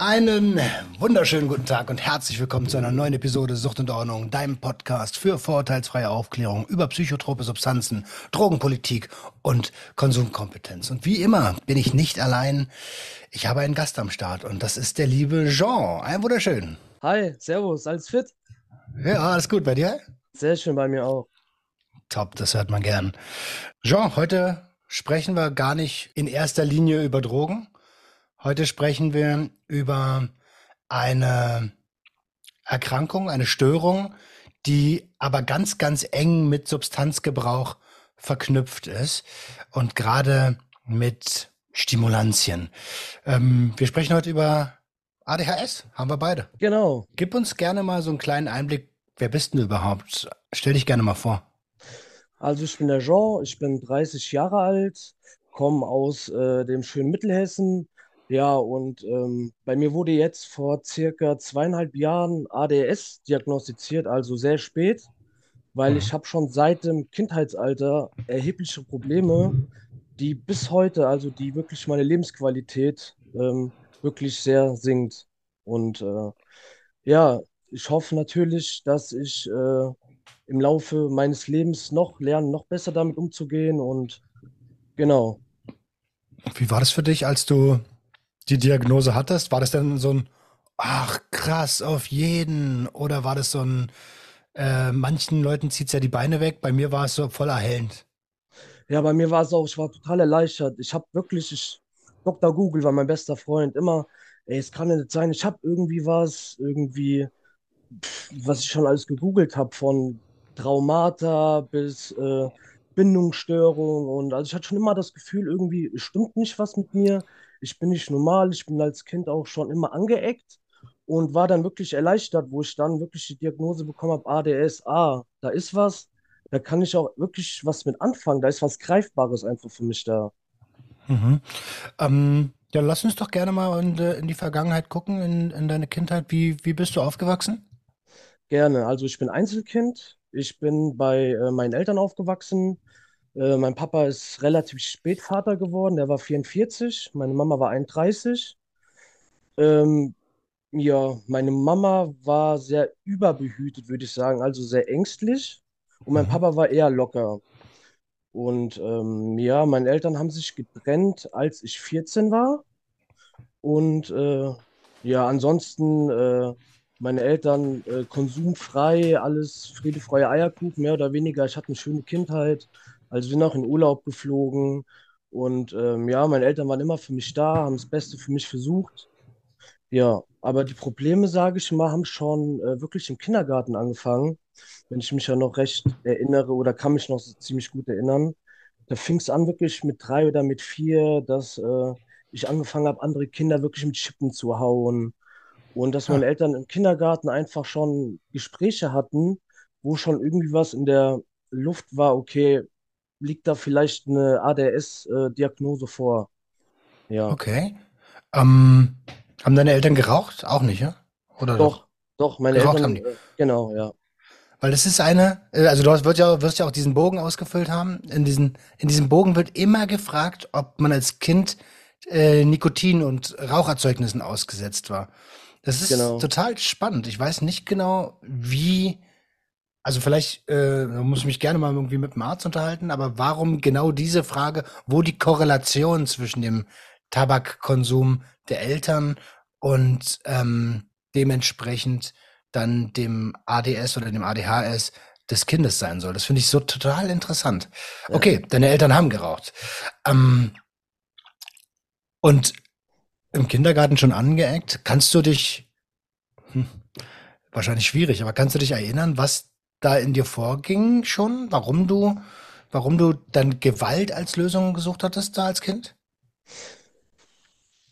Einen wunderschönen guten Tag und herzlich willkommen zu einer neuen Episode Sucht und Ordnung, deinem Podcast für vorurteilsfreie Aufklärung über psychotrope Substanzen, Drogenpolitik und Konsumkompetenz. Und wie immer bin ich nicht allein. Ich habe einen Gast am Start und das ist der liebe Jean. Ein wunderschön. Hi, Servus, alles fit? Ja, alles gut bei dir? Sehr schön bei mir auch. Top, das hört man gern. Jean, heute sprechen wir gar nicht in erster Linie über Drogen. Heute sprechen wir über eine Erkrankung, eine Störung, die aber ganz, ganz eng mit Substanzgebrauch verknüpft ist und gerade mit Stimulantien. Ähm, wir sprechen heute über ADHS, haben wir beide. Genau. Gib uns gerne mal so einen kleinen Einblick. Wer bist du überhaupt? Stell dich gerne mal vor. Also ich bin der Jean, ich bin 30 Jahre alt, komme aus äh, dem schönen Mittelhessen. Ja, und ähm, bei mir wurde jetzt vor circa zweieinhalb Jahren ADS diagnostiziert, also sehr spät, weil ich habe schon seit dem Kindheitsalter erhebliche Probleme, die bis heute, also die wirklich meine Lebensqualität ähm, wirklich sehr sinkt. Und äh, ja, ich hoffe natürlich, dass ich äh, im Laufe meines Lebens noch lerne, noch besser damit umzugehen. Und genau. Wie war das für dich, als du die Diagnose hattest? War das denn so ein, ach krass, auf jeden? Oder war das so ein, äh, manchen Leuten zieht es ja die Beine weg, bei mir war es so voll erhellend. Ja, bei mir war es auch, ich war total erleichtert. Ich habe wirklich, ich, Dr. Google war mein bester Freund, immer, ey, es kann ja nicht sein, ich habe irgendwie was, irgendwie, was ich schon alles gegoogelt habe, von Traumata bis äh, Bindungsstörung und also ich hatte schon immer das Gefühl, irgendwie stimmt nicht was mit mir. Ich bin nicht normal, ich bin als Kind auch schon immer angeeckt und war dann wirklich erleichtert, wo ich dann wirklich die Diagnose bekommen habe, ADS, ah, da ist was, da kann ich auch wirklich was mit anfangen, da ist was Greifbares einfach für mich da. Mhm. Ähm, ja, lass uns doch gerne mal in, in die Vergangenheit gucken, in, in deine Kindheit. Wie, wie bist du aufgewachsen? Gerne, also ich bin Einzelkind, ich bin bei äh, meinen Eltern aufgewachsen. Äh, mein Papa ist relativ spät Vater geworden, der war 44, meine Mama war 31. Ähm, ja, meine Mama war sehr überbehütet, würde ich sagen, also sehr ängstlich. Und mein Mhm. Papa war eher locker. Und ähm, ja, meine Eltern haben sich getrennt, als ich 14 war. Und äh, ja, ansonsten äh, meine Eltern äh, konsumfrei, alles Friede, Freude, Eierkuchen, mehr oder weniger. Ich hatte eine schöne Kindheit. Also wir sind auch in Urlaub geflogen. Und ähm, ja, meine Eltern waren immer für mich da, haben das Beste für mich versucht. Ja, aber die Probleme, sage ich mal, haben schon äh, wirklich im Kindergarten angefangen, wenn ich mich ja noch recht erinnere oder kann mich noch so ziemlich gut erinnern. Da fing es an wirklich mit drei oder mit vier, dass äh, ich angefangen habe, andere Kinder wirklich mit Chippen zu hauen und dass meine Eltern im Kindergarten einfach schon Gespräche hatten, wo schon irgendwie was in der Luft war, okay, liegt da vielleicht eine ADS-Diagnose vor? Ja. okay. Ähm, haben deine Eltern geraucht? Auch nicht, ja? Oder doch? Doch, doch, meine Geraucht haben Eltern, die. äh, genau, ja. Weil das ist eine, äh, also du hast, wird ja, wirst ja auch diesen Bogen ausgefüllt haben. In diesen, in diesem Bogen wird immer gefragt, ob man als Kind äh, Nikotin und Raucherzeugnissen ausgesetzt war. Das ist Genau. total spannend. Ich weiß nicht genau, wie, also vielleicht äh, muss ich mich gerne mal irgendwie mit dem Arzt unterhalten, aber warum genau diese Frage, wo die Korrelation zwischen dem Tabakkonsum der Eltern und ähm, dementsprechend dann dem ADS oder dem ADHS des Kindes sein soll. Das finde ich so total interessant. Ja. Okay, deine Eltern haben geraucht. Ähm, und im Kindergarten schon angeeckt. Kannst du dich, hm, wahrscheinlich schwierig, aber kannst du dich erinnern, was da in dir vorging schon? Warum du, warum du dann Gewalt als Lösung gesucht hattest da als Kind?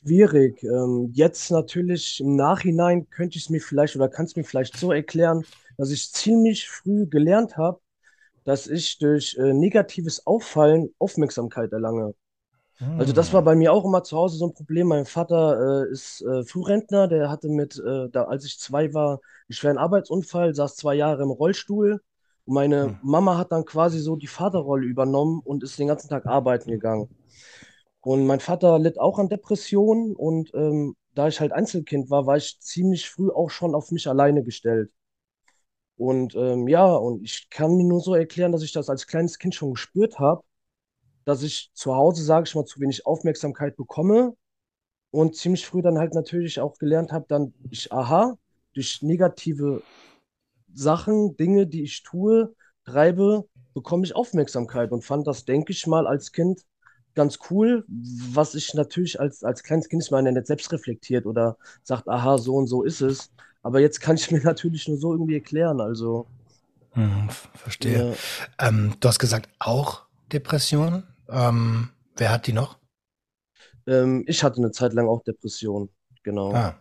Schwierig. Ähm, jetzt natürlich im Nachhinein könnte ich es mir vielleicht oder kann es mir vielleicht so erklären, dass ich ziemlich früh gelernt habe, dass ich durch äh, negatives Auffallen Aufmerksamkeit erlange. Also das war Hm. bei mir auch immer zu Hause so ein Problem. Mein Vater äh, ist äh, Frührentner, der hatte mit, äh, da, als ich zwei war, einen schweren Arbeitsunfall, saß zwei Jahre im Rollstuhl. Und meine Hm. Mama hat dann quasi so die Vaterrolle übernommen und ist den ganzen Tag arbeiten gegangen. Und mein Vater litt auch an Depressionen und ähm, da ich halt Einzelkind war, war ich ziemlich früh auch schon auf mich alleine gestellt. Und ähm, ja, und ich kann mir nur so erklären, dass ich das als kleines Kind schon gespürt habe, dass ich zu Hause, sage ich mal, zu wenig Aufmerksamkeit bekomme und ziemlich früh dann halt natürlich auch gelernt habe, dann ich, aha, durch negative Sachen, Dinge, die ich tue, treibe, bekomme ich Aufmerksamkeit und fand das, denke ich mal, als Kind ganz cool, was ich natürlich als, als kleines Kind man ja nicht selbst reflektiert oder sagt, aha, so und so ist es. Aber jetzt kann ich mir natürlich nur so irgendwie erklären. Also, Hm, verstehe. ja, Ähm, du hast gesagt, auch Depression. Ähm, wer hat die noch? ähm, ich hatte eine Zeit lang auch Depressionen. Genau. Ah.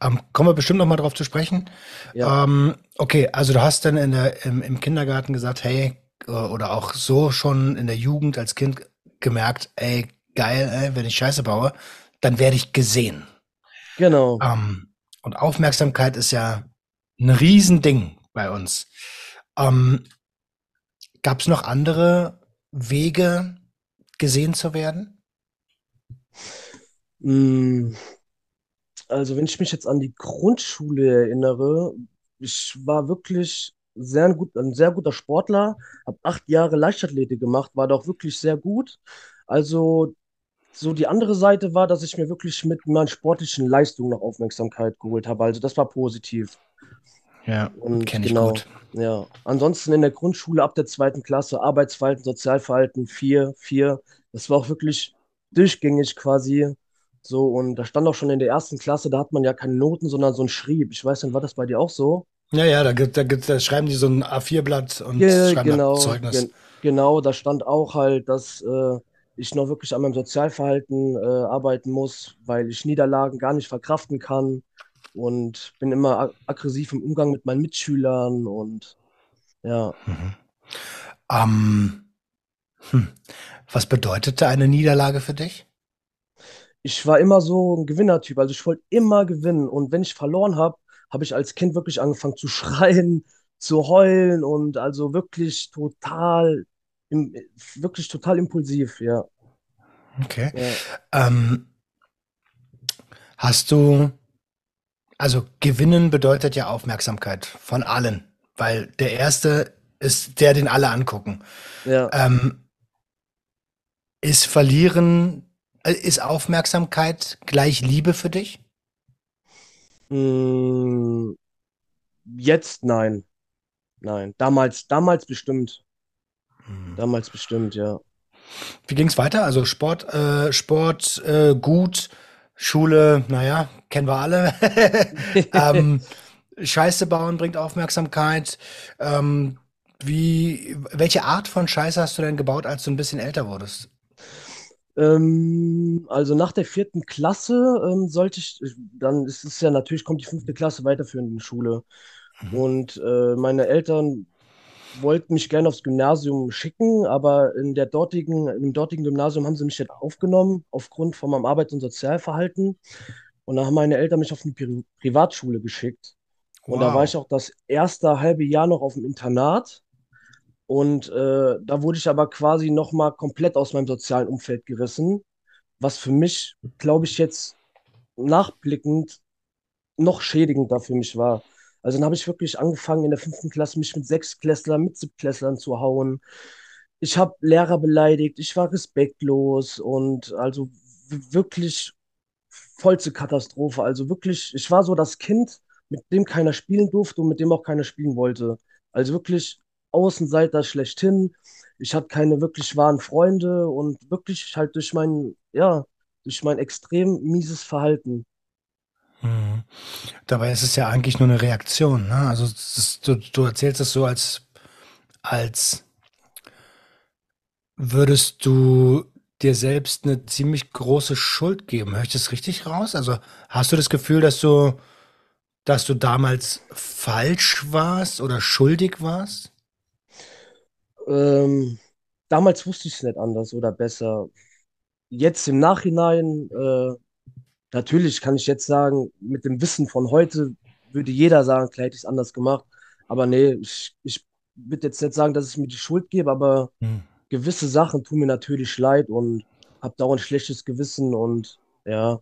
Ähm, kommen wir bestimmt noch mal drauf zu sprechen. Ja, Ähm, okay, also du hast dann in der, im, im Kindergarten gesagt, hey, äh, oder auch so schon in der Jugend als Kind gemerkt, ey, geil, ey, wenn ich Scheiße baue, dann werde ich gesehen. genau. Ähm, und Aufmerksamkeit ist ja ein Riesending bei uns. Ähm, gab es noch andere Wege, gesehen zu werden? Mm, Also, wenn ich mich jetzt an die Grundschule erinnere, ich war wirklich sehr gut, ein sehr guter Sportler, habe acht Jahre Leichtathletik gemacht, war doch wirklich sehr gut. Also, so die andere Seite war, dass ich mir wirklich mit meinen sportlichen Leistungen noch Aufmerksamkeit geholt habe. Also, das war positiv. Ja, kenne ich genau, gut. ja. Ansonsten in der Grundschule ab der zweiten Klasse Arbeitsverhalten, Sozialverhalten, vier, vier. Das war auch wirklich durchgängig quasi so. Und da stand auch schon in der ersten Klasse, da hat man ja keine Noten, sondern so ein Schrieb. Ich weiß nicht, war das bei dir auch so? Ja, ja, da, gibt, da, gibt, da schreiben die so ein A4-Blatt und Ge schreiben genau, Zeugnis. gen genau, da stand auch halt, dass äh, ich noch wirklich an meinem Sozialverhalten äh, arbeiten muss, weil ich Niederlagen gar nicht verkraften kann und bin immer ag aggressiv im Umgang mit meinen Mitschülern und ja. Mhm. Ähm, hm. Was bedeutete eine Niederlage für dich? ich war immer so ein Gewinnertyp. Also ich wollte immer gewinnen. Und wenn ich verloren habe, habe ich als Kind wirklich angefangen zu schreien, zu heulen und also wirklich total, im, wirklich total impulsiv, ja. Okay. Ja. Ähm, hast du, also gewinnen bedeutet ja Aufmerksamkeit von allen, weil der Erste ist der, den alle angucken. Ja. Ähm, ist Verlieren, äh, ist Aufmerksamkeit gleich Liebe für dich? Mm, jetzt nein. Nein. Damals, damals bestimmt. Hm. Damals bestimmt, ja. Wie ging's weiter? Also Sport, äh, Sport, äh, gut, Schule, naja, kennen wir alle. ähm, Scheiße bauen bringt Aufmerksamkeit. Ähm, wie, welche Art von Scheiße hast du denn gebaut, als du ein bisschen älter wurdest? Ähm, also nach der vierten Klasse ähm, sollte ich, dann ist es ja natürlich, kommt die fünfte Klasse weiterführende Schule. Mhm. Und äh, meine Eltern wollten mich gerne aufs Gymnasium schicken, aber in der dortigen, im dortigen Gymnasium haben sie mich nicht aufgenommen, aufgrund von meinem Arbeits- und Sozialverhalten. Und dann haben meine Eltern mich auf eine Pri Privatschule geschickt. Und da war ich Wow. auch das erste halbe Jahr noch auf dem Internat. Und äh, da wurde ich aber quasi nochmal komplett aus meinem sozialen Umfeld gerissen, was für mich, glaube ich, jetzt nachblickend noch schädigender für mich war. Also dann habe ich wirklich angefangen in der fünften Klasse mich mit Sechstklässlern, mit Siebtklässlern zu hauen. Ich habe Lehrer beleidigt, ich war respektlos und also wirklich vollste Katastrophe. Also wirklich, ich war so das Kind, mit dem keiner spielen durfte und mit dem auch keiner spielen wollte. Also wirklich Außenseiter schlechthin. Ich hatte keine wirklich wahren Freunde und wirklich halt durch meinen, ja, durch mein extrem mieses Verhalten. Dabei ist es ja eigentlich nur eine Reaktion, ne? Also ist, du, du erzählst es so, als, als würdest du dir selbst eine ziemlich große Schuld geben. Höre ich das richtig raus? Also hast du das Gefühl, dass du, dass du damals falsch warst oder schuldig warst? Ähm, damals wusste ich es nicht anders oder besser. Jetzt im Nachhinein, äh, natürlich kann ich jetzt sagen, mit dem Wissen von heute würde jeder sagen, klar hätte ich es anders gemacht. Aber nee, ich, ich würde jetzt nicht sagen, dass ich mir die Schuld gebe, aber Hm. gewisse Sachen tun mir natürlich leid und habe dauernd schlechtes Gewissen und ja,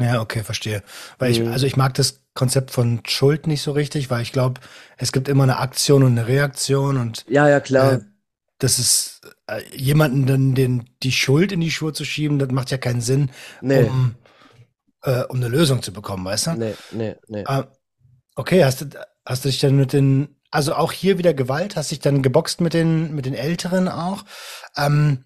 Ja, okay, verstehe. Weil ich, mhm. also ich mag das Konzept von Schuld nicht so richtig, weil ich glaube, es gibt immer eine Aktion und eine Reaktion und Ja, ja, äh, klar. das ist äh, jemanden dann den, die Schuld in die Schuhe zu schieben, das macht ja keinen Sinn, Nee, um, äh, um eine Lösung zu bekommen, weißt du? nee, nee, nee. Äh, okay, hast du, hast du dich dann mit den, also auch hier wieder Gewalt, hast dich dann geboxt mit den, mit den Älteren auch? Ähm,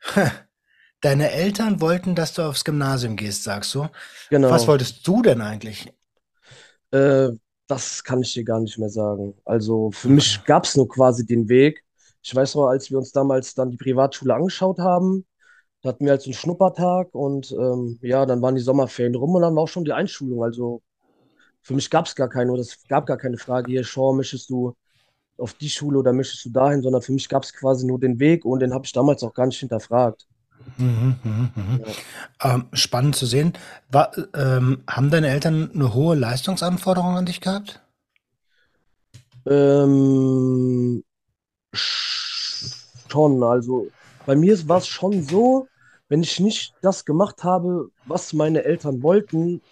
deine Eltern wollten, dass du aufs Gymnasium gehst, sagst du. Was Genau. wolltest du denn eigentlich? Äh, das kann ich dir gar nicht mehr sagen. Also für mich gab es nur quasi den Weg. Ich weiß noch, als wir uns damals dann die Privatschule angeschaut haben, da hatten wir halt so einen Schnuppertag und ähm, ja, dann waren die Sommerferien rum und dann war auch schon die Einschulung. Also für mich gab es gar keine, oder es gab gar keine Frage, hier, Sean, möchtest du auf die Schule oder möchtest du dahin, sondern für mich gab es quasi nur den Weg und den habe ich damals auch gar nicht hinterfragt. Mhm, mhm, mhm. Ja. Ähm, spannend zu sehen. War, ähm, haben deine Eltern eine hohe Leistungsanforderung an dich gehabt? Ähm, schon, also bei mir war es schon so, wenn ich nicht das gemacht habe, was meine Eltern wollten,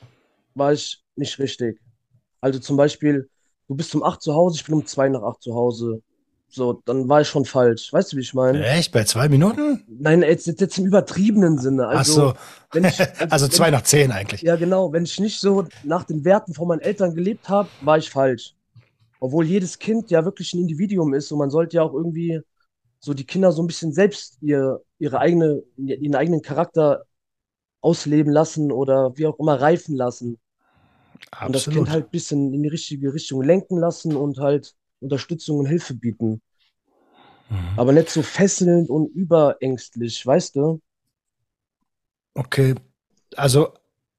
war ich nicht richtig. Also zum Beispiel, du bist um 8 zu Hause, ich bin um 2 nach 8 zu Hause. So, dann war ich schon falsch. Weißt du, wie ich meine? Echt? Bei zwei Minuten? Nein, jetzt, jetzt, im übertriebenen Sinne. Ach Also, so. wenn ich, also, Also zwei nach zehn eigentlich. ja genau, wenn ich nicht so nach den Werten von meinen Eltern gelebt habe, war ich falsch. Obwohl jedes Kind ja wirklich ein Individuum ist und man sollte ja auch irgendwie so die Kinder so ein bisschen selbst ihr, ihre eigene, ihren eigenen Charakter ausleben lassen oder wie auch immer reifen lassen. Und das Kind Absolut. halt ein bisschen in die richtige Richtung lenken lassen und halt Unterstützung und Hilfe bieten. Mhm. Aber nicht so fesselnd und überängstlich, weißt du? Okay. Also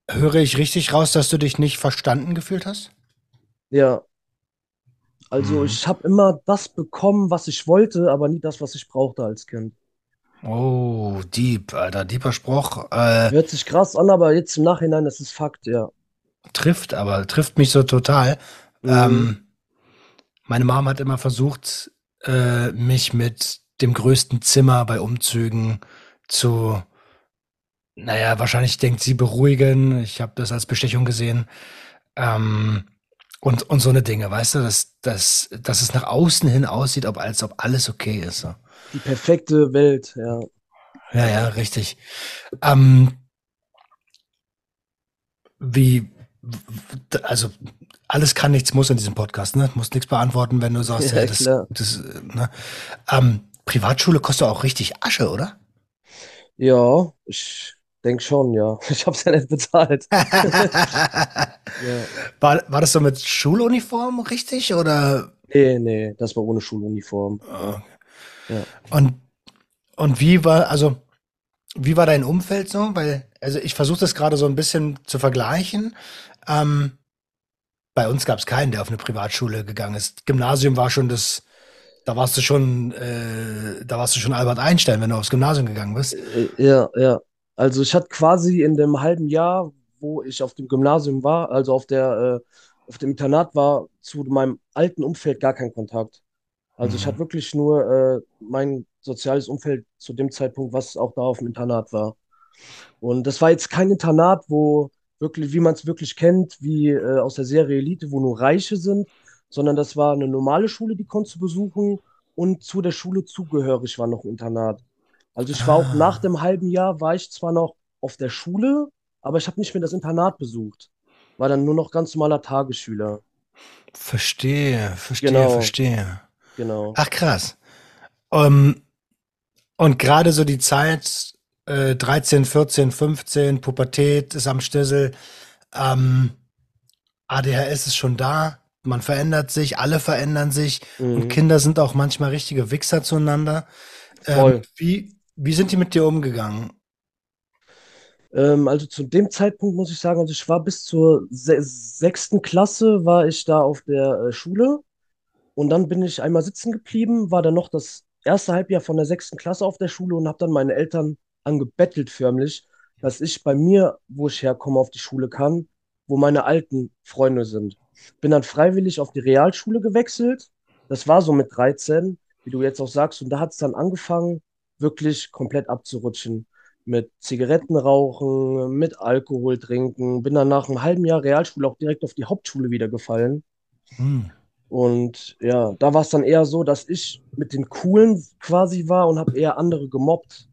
höre ich richtig raus, dass du dich nicht verstanden gefühlt hast? Ja, also Mhm. ich habe immer das bekommen, was ich wollte, aber nie das, was ich brauchte als Kind. Oh, Dieb, Alter, deeper Spruch. Äh, Hört sich krass an, aber jetzt im Nachhinein, das ist Fakt, ja. trifft aber, trifft mich so total. Mhm. Ähm, meine Mom hat immer versucht, äh, mich mit dem größten Zimmer bei Umzügen zu, naja, wahrscheinlich denkt sie beruhigen. Ich habe das als Bestechung gesehen. Ähm, und, und so eine Dinge, weißt du, dass, dass, dass es nach außen hin aussieht, ob, als ob alles okay ist. Die perfekte Welt, ja. Ja, ja, richtig. Ähm, wie, also alles kann, nichts muss in diesem Podcast, ne? Du musst nichts beantworten, wenn du sagst, Ja, ja, das, klar. das, ne? Ähm, Privatschule kostet auch richtig Asche, oder? Ja, ich denke schon, ja. Ich habe es ja nicht bezahlt. Ja. War, war das so mit Schuluniform richtig oder? Nee, nee, das war ohne Schuluniform. äh, Ja. Und, und wie war, also, wie war dein Umfeld so? Weil, also ich versuche das gerade so ein bisschen zu vergleichen. Ähm, bei uns gab es keinen, der auf eine Privatschule gegangen ist. Gymnasium war schon das, da warst du schon, äh, da warst du schon Albert Einstein, wenn du aufs Gymnasium gegangen bist. Äh, Ja, ja. Also ich hatte quasi in dem halben Jahr, wo ich auf dem Gymnasium war, also auf der, äh, auf dem Internat war, zu meinem alten Umfeld gar keinen Kontakt. Also ich Mhm. hatte wirklich nur äh, mein soziales Umfeld zu dem Zeitpunkt, was auch da auf dem Internat war. Und das war jetzt kein Internat, wo wirklich, wie man es wirklich kennt, wie äh, aus der Serie Elite, wo nur Reiche sind, sondern das war eine normale Schule, die konntest du besuchen und zu der Schule zugehörig war noch ein Internat. Also ich war auch nach Ah, dem halben Jahr, war ich zwar noch auf der Schule, aber ich habe nicht mehr das Internat besucht. War dann nur noch ganz normaler Tagesschüler. verstehe, verstehe, Genau, verstehe. genau. Ach krass. Ähm, und gerade so die Zeit, äh, 13, 14, 15, Pubertät ist am Stissel, ähm, ADHS ist schon da, man verändert sich, alle verändern sich und Mhm. Kinder sind auch manchmal richtige Wichser zueinander. Ähm, Voll. wie, wie sind die mit dir umgegangen? Ähm, also zu dem Zeitpunkt muss ich sagen, also ich war bis zur se sechsten Klasse, war ich da auf der äh, Schule und dann bin ich einmal sitzen geblieben, war dann noch das erste Halbjahr von der sechsten Klasse auf der Schule und habe dann meine Eltern angebettelt förmlich, dass ich bei mir, wo ich herkomme, auf die Schule kann, wo meine alten Freunde sind. Bin dann freiwillig auf die Realschule gewechselt. Das war so mit 13, wie du jetzt auch sagst, und da hat es dann angefangen, wirklich komplett abzurutschen mit Zigaretten rauchen, mit Alkohol trinken. Bin dann nach einem halben Jahr Realschule auch direkt auf die Hauptschule wieder gefallen. Hm. Und ja, da war es dann eher so, dass ich mit den Coolen quasi war und habe eher andere gemobbt.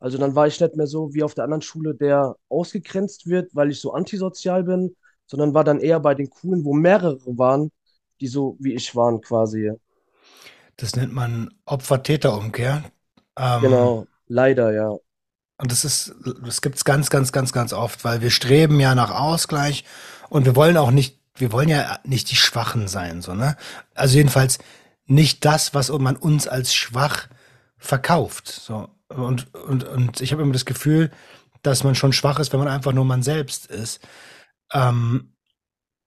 Also dann war ich nicht mehr so wie auf der anderen Schule, der ausgegrenzt wird, weil ich so antisozial bin, sondern war dann eher bei den Coolen, wo mehrere waren, die so wie ich waren quasi. Das nennt man Opfer-Täter-Umkehr. Ähm, Genau, leider, ja. Und das ist, das gibt's ganz, ganz, ganz, ganz oft, weil wir streben ja nach Ausgleich und wir wollen auch nicht, wir wollen ja nicht die Schwachen sein, so, ne? Also jedenfalls nicht das, was man uns als schwach verkauft, so. Und, und, und ich habe immer das Gefühl, dass man schon schwach ist, wenn man einfach nur man selbst ist. Ähm,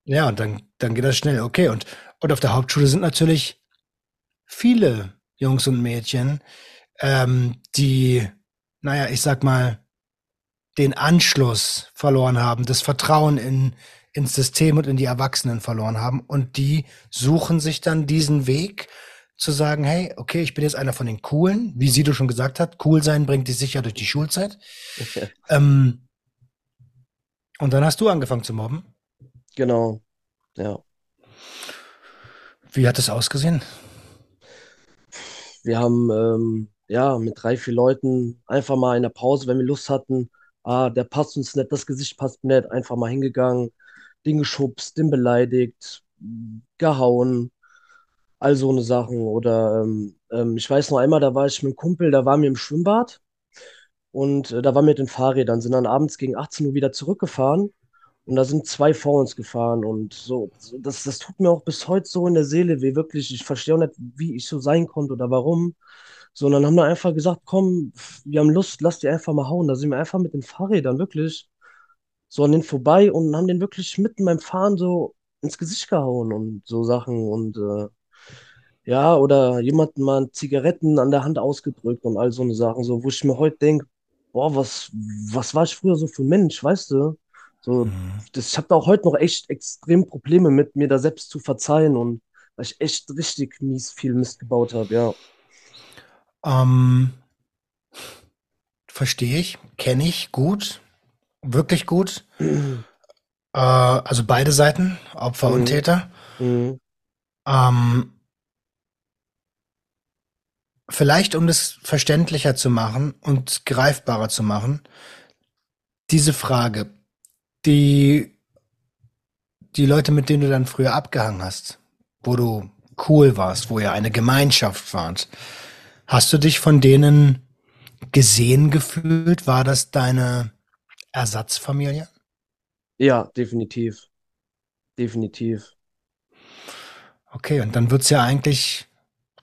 ja, und dann, dann geht das schnell. Okay, und, und auf der Hauptschule sind natürlich viele Jungs und Mädchen, ähm, die, naja, ich sag mal, den Anschluss verloren haben, das Vertrauen in, ins System und in die Erwachsenen verloren haben. Und die suchen sich dann diesen Weg zu sagen, hey, okay, ich bin jetzt einer von den Coolen, wie Sido schon gesagt hat, cool sein bringt dich sicher durch die Schulzeit. Ähm, und dann hast du angefangen zu mobben. Genau, ja. Wie hat es ausgesehen? Wir haben ähm, ja mit drei, vier Leuten einfach mal in der Pause, wenn wir Lust hatten, ah, der passt uns nicht, das Gesicht passt nicht, einfach mal hingegangen, den geschubst, den beleidigt, gehauen, all so eine Sachen. Oder ähm, ähm, ich weiß noch einmal, da war ich mit einem Kumpel, da waren wir im Schwimmbad und äh, da waren wir mit den Fahrrädern, sind dann abends gegen 18 Uhr wieder zurückgefahren. Und da sind zwei vor uns gefahren und so, so, das, das tut mir auch bis heute so in der Seele weh, wirklich. Ich verstehe auch nicht, wie ich so sein konnte oder warum. Sondern haben dann einfach gesagt, komm, wir haben Lust, lass die einfach mal hauen. Da sind wir einfach mit den Fahrrädern wirklich so an den vorbei und haben den wirklich mitten beim Fahren so ins Gesicht gehauen und so Sachen und äh, ja, oder jemanden mal Zigaretten an der Hand ausgedrückt und all so eine Sachen, so, wo ich mir heute denke, boah, was, was war ich früher so für ein Mensch, weißt du? So, Mhm. das, ich habe da auch heute noch echt extrem Probleme mit, mir da selbst zu verzeihen und weil ich echt richtig mies viel Mist gebaut habe, ja. Ähm, verstehe ich, kenne ich gut, wirklich gut. Äh, also beide Seiten, Opfer und Mhm. Täter. Mhm. Ähm, vielleicht, um das verständlicher zu machen und greifbarer zu machen, diese Frage, die, die Leute, mit denen du dann früher abgehangen hast, wo du cool warst, wo ihr eine Gemeinschaft wart, hast du dich von denen gesehen gefühlt? War das deine Ersatzfamilie? Ja, definitiv. Definitiv. Okay, und dann wird's ja eigentlich,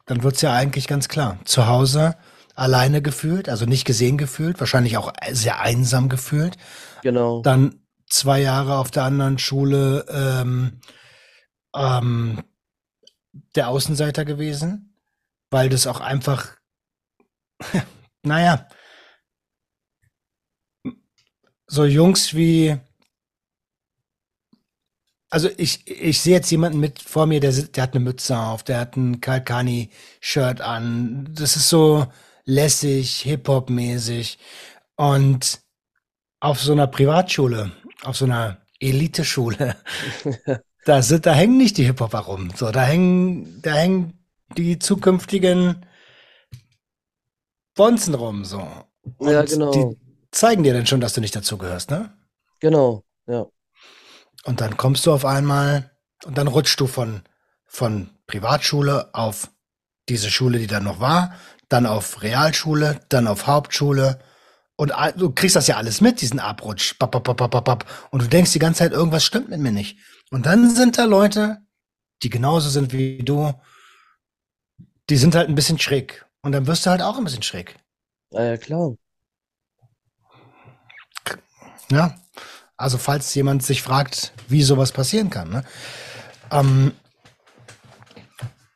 dann wird's ja eigentlich ganz klar. Zu Hause alleine gefühlt, also nicht gesehen gefühlt, wahrscheinlich auch sehr einsam gefühlt. Genau. Dann zwei Jahre auf der anderen Schule ähm, ähm, der Außenseiter gewesen, weil das auch einfach, naja, so Jungs wie, also ich, ich sehe jetzt jemanden mit vor mir, der, der hat eine Mütze auf, der hat ein Kalkani-Shirt an. Das ist so lässig, Hip-Hop-mäßig. Und auf so einer Privatschule, auf so einer Eliteschule, da sind, da hängen nicht die Hip-Hopper rum. So, da hängen, da hängen die zukünftigen Bonzen rum, so. Ja, Und genau. die zeigen dir dann schon, dass du nicht dazugehörst, ne? Genau. Ja. Und dann kommst du auf einmal und dann rutschst du von, von Privatschule auf diese Schule, die dann noch war, dann auf Realschule, dann auf Hauptschule Und du kriegst das ja alles mit, diesen Abrutsch. Bap, bap, bap, bap, bap. Und du denkst die ganze Zeit, irgendwas stimmt mit mir nicht. Und dann sind da Leute, die genauso sind wie du, die sind halt ein bisschen schräg. Und dann wirst du halt auch ein bisschen schräg. Ja, ja, klar. Ja. Also falls jemand sich fragt, wie sowas passieren kann. Ne? Ähm,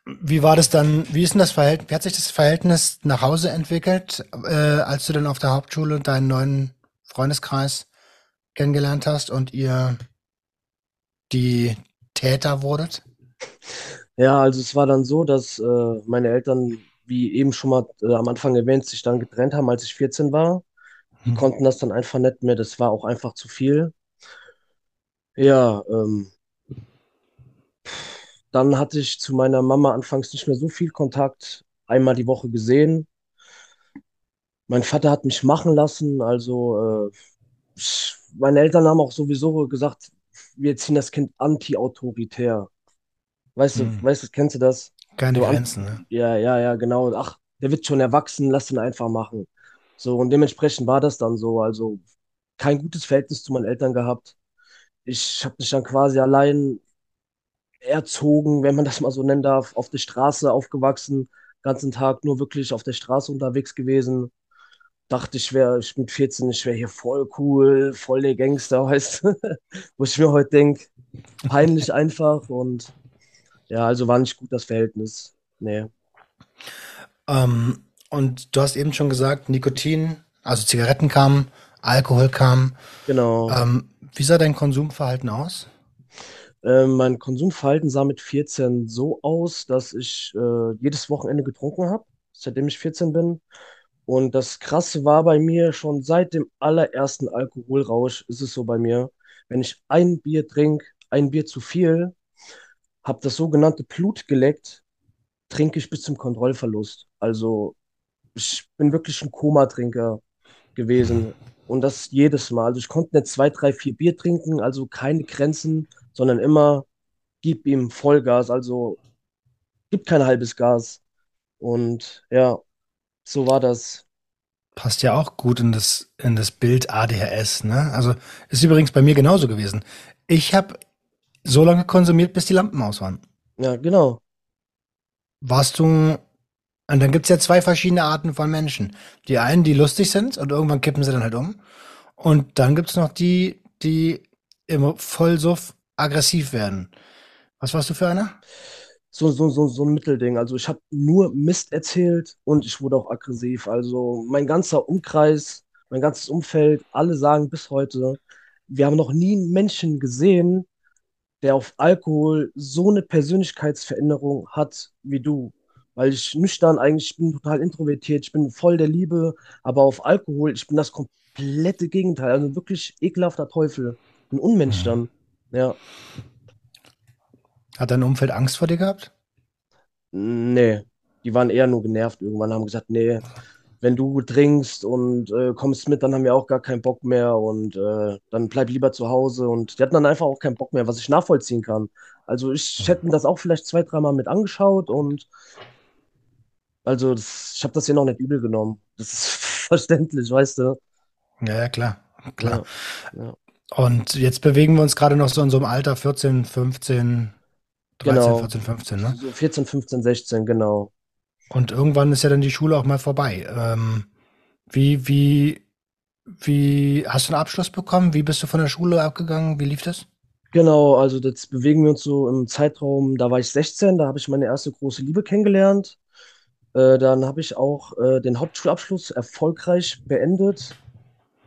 wie war das dann, wie ist denn das Verhältnis, wie hat sich das Verhältnis nach Hause entwickelt, äh, als du dann auf der Hauptschule deinen neuen Freundeskreis kennengelernt hast und ihr die Täter wurdet? Ja, also es war dann so, dass äh, meine Eltern, wie eben schon mal äh, am Anfang erwähnt, sich dann getrennt haben, als ich 14 war. Die Hm. konnten das dann einfach nicht mehr, das war auch einfach zu viel. Ja, ähm, dann hatte ich zu meiner Mama anfangs nicht mehr so viel Kontakt, einmal die Woche gesehen. Mein Vater hat mich machen lassen, also äh, ich- meine Eltern haben auch sowieso gesagt, wir erziehen das Kind anti-autoritär. Weißt du, Hm. weißt du, kennst du das? Keine So Grenzen, ne? ja, ja, ja, genau. Ach, der wird schon erwachsen, lass ihn einfach machen. So, und dementsprechend war das dann so. Also kein gutes Verhältnis zu meinen Eltern gehabt. Ich habe mich dann quasi allein erzogen, wenn man das mal so nennen darf, auf der Straße aufgewachsen, ganzen Tag nur wirklich auf der Straße unterwegs gewesen. Dachte, ich wäre ich mit 14, ich wäre hier voll cool, voll der Gangster, weißt du? Wo ich mir heute denke, peinlich einfach und ja, also war nicht gut das Verhältnis. Nee. Ähm, und du hast eben schon gesagt, Nikotin, also Zigaretten kamen, Alkohol kam. Genau. Ähm, wie sah dein Konsumverhalten aus? Ähm, mein Konsumverhalten sah mit 14 so aus, dass ich äh, jedes Wochenende getrunken habe, seitdem ich 14 bin. Und das Krasse war bei mir, schon seit dem allerersten Alkoholrausch ist es so bei mir, wenn ich ein Bier trinke, ein Bier zu viel, habe das sogenannte Blut geleckt, trinke ich bis zum Kontrollverlust. Also ich bin wirklich ein Komatrinker gewesen. Und das jedes Mal. Also ich konnte nicht zwei, drei, vier Bier trinken, also keine Grenzen, sondern immer gib ihm Vollgas, also gib kein halbes Gas. Und ja, so war das. Passt ja auch gut in das, in das Bild ADHS, ne? Also ist übrigens bei mir genauso gewesen. Ich habe so lange konsumiert, bis die Lampen aus waren. Ja, genau. Warst du, und dann gibt's ja zwei verschiedene Arten von Menschen. Die einen, die lustig sind und irgendwann kippen sie dann halt um. Und dann gibt's noch die, die im Vollsuff aggressiv werden. Was warst du für einer? So, so, so, so ein Mittelding. Also ich habe nur Mist erzählt und ich wurde auch aggressiv. Also mein ganzer Umkreis, mein ganzes Umfeld, alle sagen bis heute, wir haben noch nie einen Menschen gesehen, der auf Alkohol so eine Persönlichkeitsveränderung hat wie du. Weil ich nüchtern eigentlich, ich bin total introvertiert, ich bin voll der Liebe, aber auf Alkohol, ich bin das komplette Gegenteil. Also wirklich ekelhafter Teufel. Ein Unmensch dann. Ja. Hat dein Umfeld Angst vor dir gehabt? Nee, die waren eher nur genervt irgendwann, haben gesagt, nee, wenn du trinkst und äh, kommst mit, dann haben wir auch gar keinen Bock mehr und äh, dann bleib lieber zu Hause. Und die hatten dann einfach auch keinen Bock mehr, was ich nachvollziehen kann. Also ich hätte mir das auch vielleicht zwei, dreimal mit angeschaut und also das, ich habe das hier noch nicht übel genommen. Das ist verständlich, weißt du? Ja, ja, klar, klar. Ja, ja. Und jetzt bewegen wir uns gerade noch so in so einem Alter 14, 15, 13, Genau. 14, 15, ne? So 14, 15, 16, genau. Und irgendwann ist ja dann die Schule auch mal vorbei. Ähm, wie, wie, wie, hast du einen Abschluss bekommen? Wie bist du von der Schule abgegangen? Wie lief das? Genau, also jetzt bewegen wir uns so im Zeitraum, da war ich 16, da habe ich meine erste große Liebe kennengelernt. Äh, dann habe ich auch äh, den Hauptschulabschluss erfolgreich beendet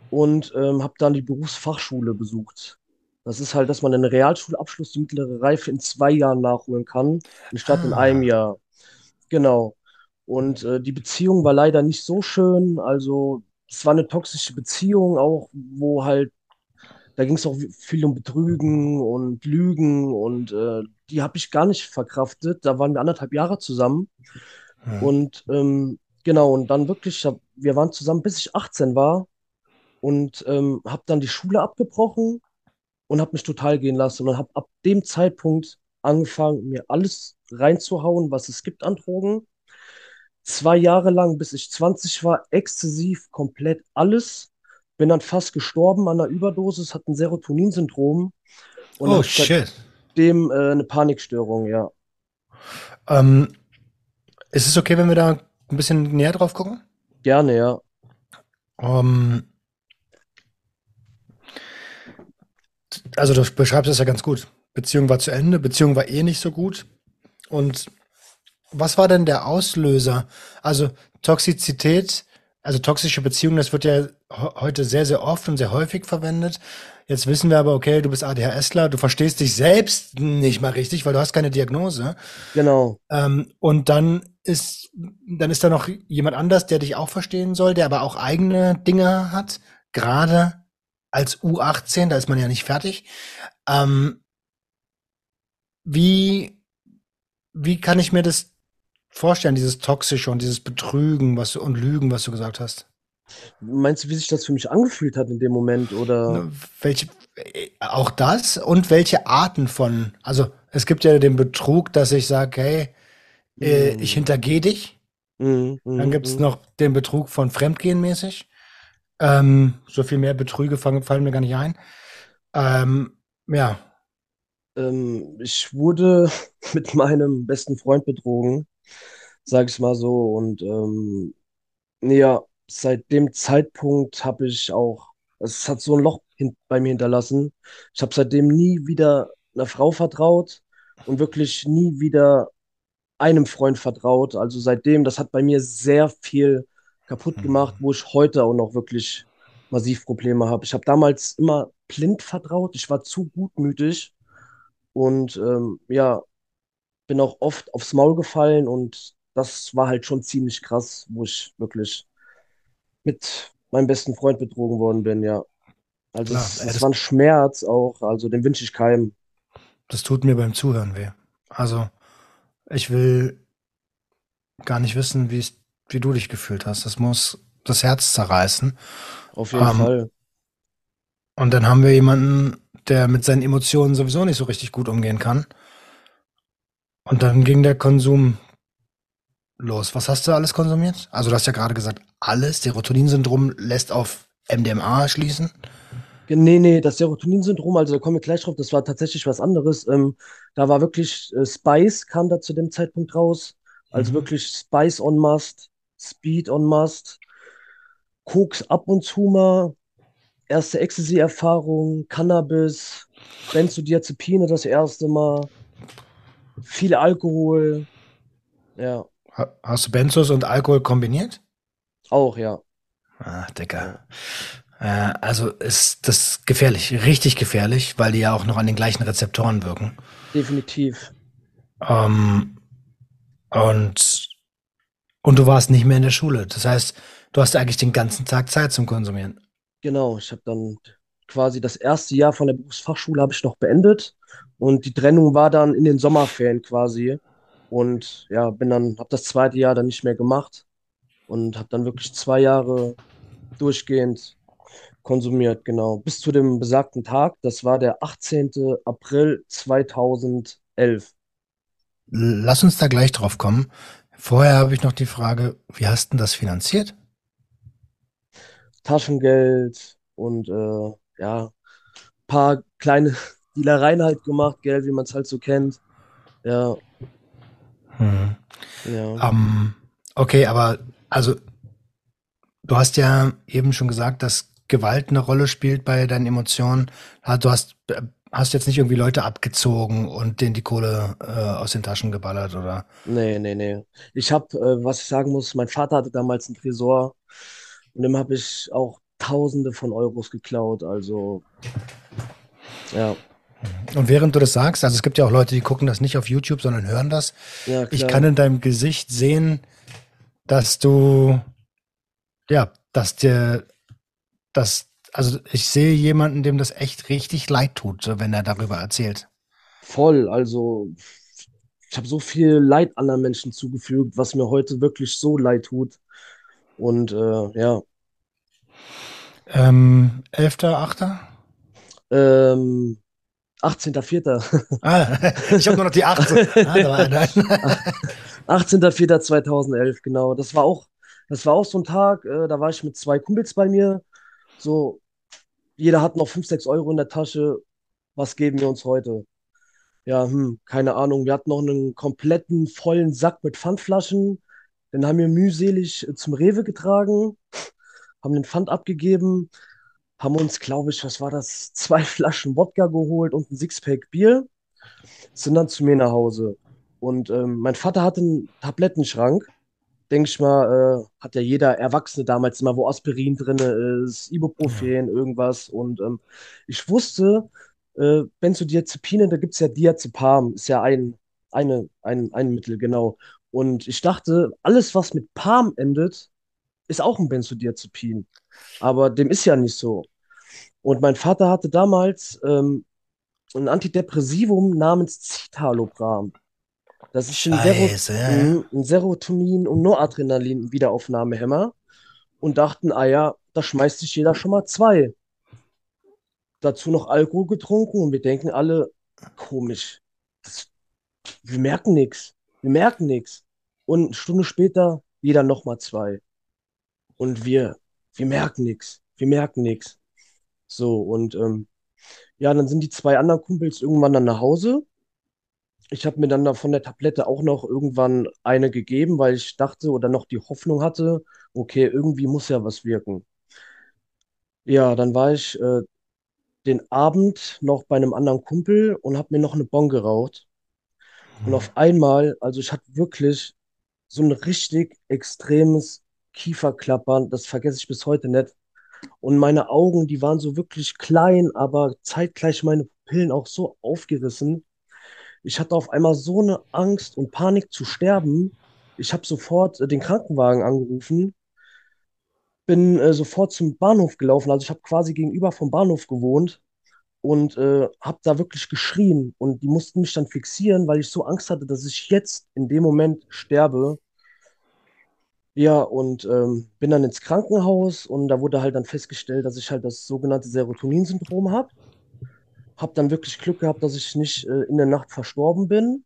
und ähm, habe dann die Berufsfachschule besucht. Das ist halt, dass man den Realschulabschluss, die mittlere Reife in zwei Jahren nachholen kann, anstatt in einem Ah, Jahr. Genau. Und äh, die Beziehung war leider nicht so schön. Also es war eine toxische Beziehung auch, wo halt, da ging es auch viel um Betrügen und Lügen und äh, die habe ich gar nicht verkraftet. Da waren wir anderthalb Jahre zusammen. hm. Und ähm, genau, und dann wirklich, wir waren zusammen, bis ich 18 war und ähm, habe dann die Schule abgebrochen und habe mich total gehen lassen und habe ab dem Zeitpunkt angefangen, mir alles reinzuhauen, was es gibt an Drogen. Zwei Jahre lang, bis ich 20 war, exzessiv komplett alles. Bin dann fast gestorben an einer Überdosis, hatte ein Serotonin-Syndrom und Oh shit. seitdem äh, eine Panikstörung, ja. Ähm, ist es okay, wenn wir da ein bisschen näher drauf gucken? Gerne, ja. Ähm, also du beschreibst es ja ganz gut. Beziehung war zu Ende, Beziehung war eh nicht so gut. Und was war denn der Auslöser? Also Toxizität, also toxische Beziehungen, das wird ja he- heute sehr, sehr oft und sehr häufig verwendet. Jetzt wissen wir aber, okay, du bist ADHSler, du verstehst dich selbst nicht mal richtig, weil du hast keine Diagnose. Genau. Ähm, und dann ist, dann ist da noch jemand anders, der dich auch verstehen soll, der aber auch eigene Dinge hat. Gerade als U18, da ist man ja nicht fertig. Ähm, wie, wie kann ich mir das vorstellen, dieses Toxische und dieses Betrügen was, und Lügen, was du gesagt hast? Meinst du, wie sich das für mich angefühlt hat in dem Moment? Oder? Welche, äh, auch das und welche Arten von, also es gibt ja den Betrug, dass ich sage, hey, äh, ich hintergehe dich. Mhm, Dann gibt es mhm. noch den Betrug von Fremdgehen mäßig. Ähm, so viel mehr Betrüge fallen, fallen mir gar nicht ein. Ähm, ja, Ähm, ich wurde mit meinem besten Freund betrogen, sag ich mal so. Und ähm, ja, seit dem Zeitpunkt habe ich auch, es hat so ein Loch bei mir hinterlassen. Ich habe seitdem nie wieder einer Frau vertraut und wirklich nie wieder einem Freund vertraut. Also seitdem, das hat bei mir sehr viel kaputt gemacht, wo ich heute auch noch wirklich massiv Probleme habe. Ich habe damals immer blind vertraut. Ich war zu gutmütig und ähm, ja, bin auch oft aufs Maul gefallen und das war halt schon ziemlich krass, wo ich wirklich mit meinem besten Freund betrogen worden bin, ja. Also klar. es, es das, war ein Schmerz auch, also den wünsche ich keinem. das tut mir beim Zuhören weh. Also, ich will gar nicht wissen, wie es, wie du dich gefühlt hast. Das muss das Herz zerreißen. Auf jeden Ähm, Fall. und dann haben wir jemanden, der mit seinen Emotionen sowieso nicht so richtig gut umgehen kann. Und dann ging der Konsum los. Was hast du alles konsumiert? Also du hast ja gerade gesagt, alles. Serotonin-Syndrom lässt auf MDMA schließen. Nee, nee, das Serotonin-Syndrom, also da kommen wir gleich drauf, das war tatsächlich was anderes. Ähm, da war wirklich äh, Spice kam da zu dem Zeitpunkt raus. Also Mhm. wirklich Spice on Must, Speed on Must, Koks ab und zu mal, erste Ecstasy-Erfahrung, Cannabis, Benzodiazepine das erste Mal, viel Alkohol, ja, Ha- Hast du Benzos und Alkohol kombiniert? auch, ja. Ah, Dicker. Äh, also ist das gefährlich, richtig gefährlich, weil die ja auch noch an den gleichen Rezeptoren wirken. Definitiv. Ähm, und, und du warst nicht mehr in der Schule. Das heißt, du hast eigentlich den ganzen Tag Zeit zum Konsumieren. Genau, ich habe dann quasi das erste Jahr von der Berufsfachschule habe ich noch beendet und die Trennung war dann in den Sommerferien quasi und ja, bin dann habe das zweite Jahr dann nicht mehr gemacht und habe dann wirklich zwei Jahre durchgehend konsumiert, genau, bis zu dem besagten Tag, das war der 18. April 2011. Lass uns da gleich drauf kommen. Vorher habe ich noch die Frage, wie hast du das finanziert? Taschengeld und äh, ja, paar kleine Dealereien halt gemacht, Geld, wie man es halt so kennt. Ja, Hm. ja. Ähm, okay, aber also du hast ja eben schon gesagt, dass Gewalt eine Rolle spielt bei deinen Emotionen. Du hast, äh, hast jetzt nicht irgendwie Leute abgezogen und denen die Kohle äh, aus den Taschen geballert, oder? Nee, nee, nee. Ich habe, äh, was ich sagen muss, mein Vater hatte damals einen Tresor und dem habe ich auch Tausende von Euros geklaut. Also, ja, Und während du das sagst, also es gibt ja auch Leute, die gucken das nicht auf YouTube, sondern hören das. ja, Ich klar. kann in deinem Gesicht sehen, dass du, ja, dass dir, dass, also ich sehe jemanden, dem das echt richtig leid tut, wenn er darüber erzählt. Voll. Also, ich habe so viel Leid anderen Menschen zugefügt, was mir heute wirklich so leid tut. Und äh, ja, Ähm, 11.8.? ähm, 18.04. Ah, ich habe nur noch die 8. Ah, da war einer. 18.04.2011, genau. Das war auch, das war auch so ein Tag, äh, da war ich mit zwei Kumpels bei mir. So, jeder hat noch 5, 6 Euro in der Tasche. Was geben wir uns heute? Ja, hm, keine Ahnung. Wir hatten noch einen kompletten vollen Sack mit Pfandflaschen. Den haben wir mühselig zum Rewe getragen, haben den Pfand abgegeben, haben uns, glaube ich, was war das, zwei Flaschen Wodka geholt und ein Sixpack Bier, sind dann zu mir nach Hause. Und ähm, mein Vater hatte einen Tablettenschrank. Denke ich mal, äh, hat ja jeder Erwachsene damals immer, wo Aspirin drin ist, Ibuprofen, irgendwas. Und ähm, ich wusste, äh, Benzodiazepine, da gibt es ja Diazepam, ist ja ein, eine, ein, ein Mittel, genau. Und ich dachte, alles, was mit Palm endet, ist auch ein Benzodiazepin. Aber dem ist ja nicht so. Und mein Vater hatte damals ähm, ein Antidepressivum namens Citalopram. Das ist ein, Scheiße, ja, ja. Mhm, ein Serotonin- und Noradrenalin-Wiederaufnahmehemmer. Und dachten, ah ja, da schmeißt sich jeder schon mal zwei. Dazu noch Alkohol getrunken und wir denken alle, komisch. Das, wir merken nichts. Wir merken nichts. Und eine Stunde später jeder noch mal zwei. Und wir, wir merken nichts. Wir merken nichts. So, und ähm, ja, dann sind die zwei anderen Kumpels irgendwann dann nach Hause. Ich habe mir dann da von der Tablette auch noch irgendwann eine gegeben, weil ich dachte oder noch die Hoffnung hatte, okay, irgendwie muss ja was wirken. Ja, dann war ich äh, den Abend noch bei einem anderen Kumpel und habe mir noch eine Bon geraucht. Und auf einmal, also ich hatte wirklich so ein richtig extremes Kieferklappern, das vergesse ich bis heute nicht. Und meine Augen, die waren so wirklich klein, aber zeitgleich meine Pupillen auch so aufgerissen. Ich hatte auf einmal so eine Angst und Panik zu sterben. Ich habe sofort äh, den Krankenwagen angerufen, bin äh, sofort zum Bahnhof gelaufen. Also ich habe quasi gegenüber vom Bahnhof gewohnt und äh, habe da wirklich geschrien. Und die mussten mich dann fixieren, weil ich so Angst hatte, dass ich jetzt in dem Moment sterbe. Ja, und ähm, bin dann ins Krankenhaus und da wurde halt dann festgestellt, dass ich halt das sogenannte Serotonin-Syndrom habe. Hab dann wirklich Glück gehabt, dass ich nicht äh, in der Nacht verstorben bin.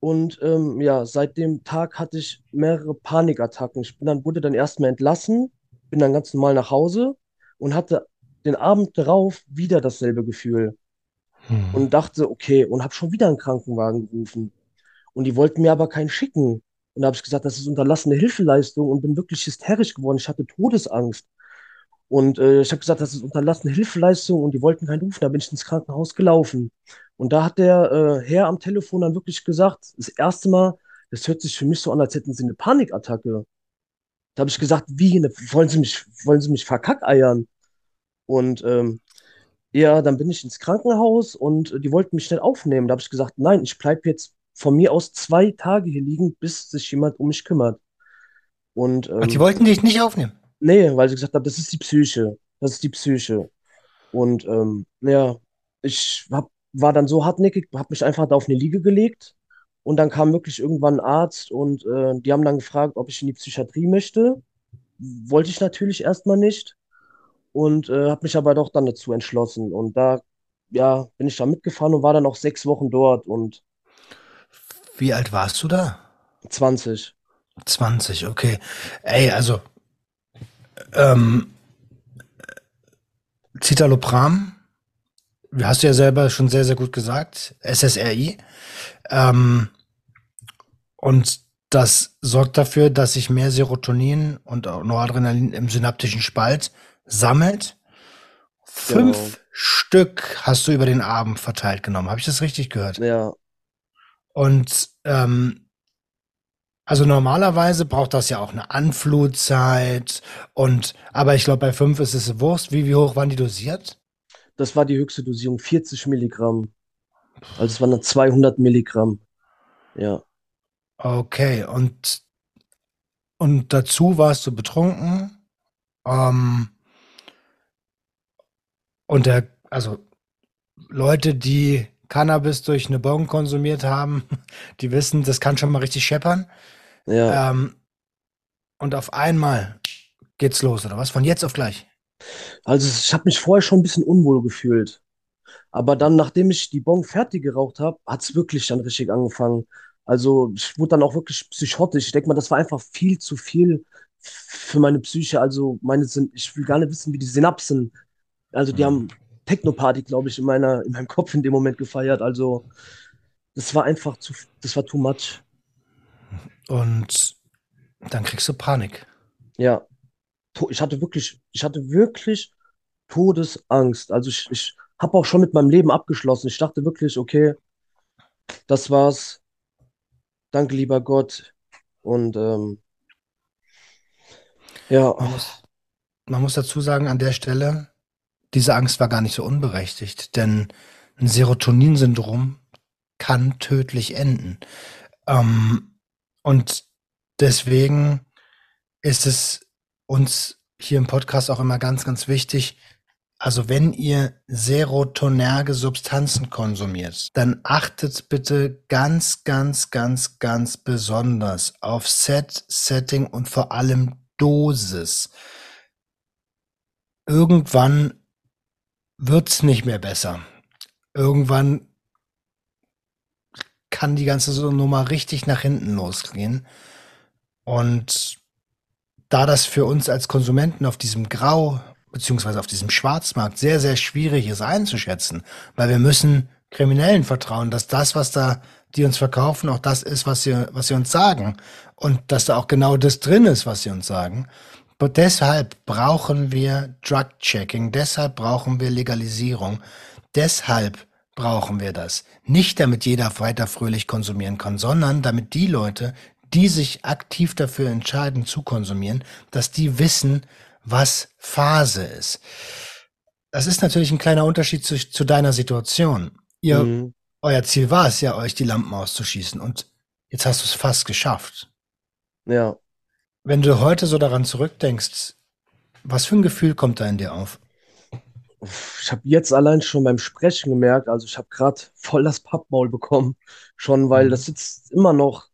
Und ähm, ja, seit dem Tag hatte ich mehrere Panikattacken. Ich bin dann, wurde dann erstmal entlassen, bin dann ganz normal nach Hause und hatte den Abend darauf wieder dasselbe Gefühl Hm. und dachte, okay, und habe schon wieder einen Krankenwagen gerufen. Und die wollten mir aber keinen schicken. Und da habe ich gesagt, das ist unterlassene Hilfeleistung und bin wirklich hysterisch geworden. Ich hatte Todesangst. Und äh, ich habe gesagt, das ist unterlassene Hilfeleistung und die wollten keinen rufen. Da bin ich ins Krankenhaus gelaufen. Und da hat der äh, Herr am Telefon dann wirklich gesagt, das erste Mal, das hört sich für mich so an, als hätten sie eine Panikattacke. Da habe ich gesagt, wie, ne, wollen Sie mich, wollen Sie mich verkackeiern? Und ähm, ja, dann bin ich ins Krankenhaus und äh, die wollten mich schnell aufnehmen. Da habe ich gesagt, nein, ich bleibe jetzt von mir aus zwei Tage hier liegen, bis sich jemand um mich kümmert. Und Ach, die ähm, wollten dich nicht aufnehmen. nee, weil sie gesagt haben, das ist die Psyche. Das ist die Psyche. Und ähm, ja, ich hab, war dann so hartnäckig, habe mich einfach da auf eine Liege gelegt. Und dann kam wirklich irgendwann ein Arzt und äh, die haben dann gefragt, ob ich in die Psychiatrie möchte. Wollte ich natürlich erstmal nicht und äh, habe mich aber doch dann dazu entschlossen. Und da, ja, bin ich da mitgefahren und war dann auch sechs Wochen dort und Wie alt warst du da? 20. 20, okay. Ey, also, ähm, Citalopram, hast du ja selber schon sehr, sehr gut gesagt, SSRI. Ähm, und das sorgt dafür, dass sich mehr Serotonin und auch Noradrenalin im synaptischen Spalt sammelt. Genau. Fünf Stück hast du über den Abend verteilt genommen. Habe ich das richtig gehört? Ja, Und ähm, also normalerweise braucht das ja auch eine Anflutzeit und aber ich glaube bei fünf ist es Wurst. Wie, wie hoch waren die dosiert? das war die höchste Dosierung, 40 Milligramm. Also es waren dann 200 Milligramm. Ja, Okay, und und dazu warst du betrunken. Ähm, und der, also Leute, die Cannabis durch eine Bon konsumiert haben, die wissen, das kann schon mal richtig scheppern. ja. Ähm, und auf einmal geht's los, oder was? Von jetzt auf gleich. Also ich habe mich vorher schon ein bisschen unwohl gefühlt. Aber dann, nachdem ich die Bon fertig geraucht habe, hat es wirklich dann richtig angefangen. Also ich wurde dann auch wirklich psychotisch. Ich denke mal, das war einfach viel zu viel für meine Psyche. Also meine, ich will gar nicht wissen, wie die Synapsen, also die haben Techno-Party, glaube ich, in meiner, in meinem Kopf in dem Moment gefeiert. Also das war einfach zu, das war too much. Und dann kriegst du Panik. Ja, ich hatte wirklich, ich hatte wirklich Todesangst. Also ich, ich habe auch schon mit meinem Leben abgeschlossen. Ich dachte wirklich, okay, das war's. Danke, lieber Gott. Und ähm, ja, Man muss, man muss dazu sagen, an der Stelle, diese Angst war gar nicht so unberechtigt, denn ein Serotoninsyndrom kann tödlich enden. Ähm, und deswegen ist es uns hier im Podcast auch immer ganz, ganz wichtig, also wenn ihr serotonerge Substanzen konsumiert, dann achtet bitte ganz, ganz, ganz, ganz besonders auf Set, Setting und vor allem Dosis. Irgendwann wird's nicht mehr besser. Irgendwann kann die ganze Nummer richtig nach hinten losgehen. Und da das für uns als Konsumenten auf diesem Grau beziehungsweise auf diesem Schwarzmarkt sehr, sehr schwierig ist einzuschätzen, weil wir müssen Kriminellen vertrauen, dass das, was da die uns verkaufen, auch das ist, was sie, was sie uns sagen und dass da auch genau das drin ist, was sie uns sagen. Und deshalb brauchen wir Drug-Checking, deshalb brauchen wir Legalisierung, deshalb brauchen wir das. Nicht damit jeder weiter fröhlich konsumieren kann, sondern damit die Leute, die sich aktiv dafür entscheiden zu konsumieren, dass die wissen, was Phase ist. Das ist natürlich ein kleiner Unterschied zu, zu deiner Situation. Ihr, mhm. euer Ziel war es ja, euch die Lampen auszuschießen und jetzt hast du es fast geschafft. ja. Wenn du heute so daran zurückdenkst, was für ein Gefühl kommt da in dir auf? Ich habe jetzt allein schon beim Sprechen gemerkt, also ich habe gerade voll das Pappmaul bekommen, schon, weil Mhm. das sitzt immer noch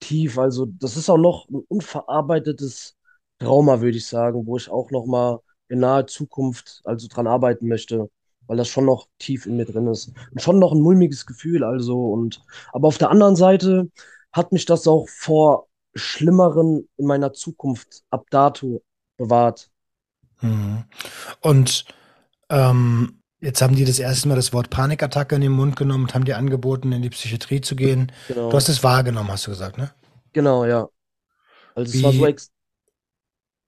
tief. Also das ist auch noch ein unverarbeitetes Trauma, würde ich sagen, wo ich auch noch mal in naher Zukunft also dran arbeiten möchte, weil das schon noch tief in mir drin ist und schon noch ein mulmiges Gefühl. Also und aber auf der anderen Seite hat mich das auch vor Schlimmeren in meiner Zukunft ab dato bewahrt. Mhm. Und ähm, jetzt haben die das erste Mal das Wort Panikattacke in den Mund genommen und haben dir angeboten, in die Psychiatrie zu gehen. Genau. Du hast es wahrgenommen, hast du gesagt, ne? Genau, ja. Also es war so Wie- ex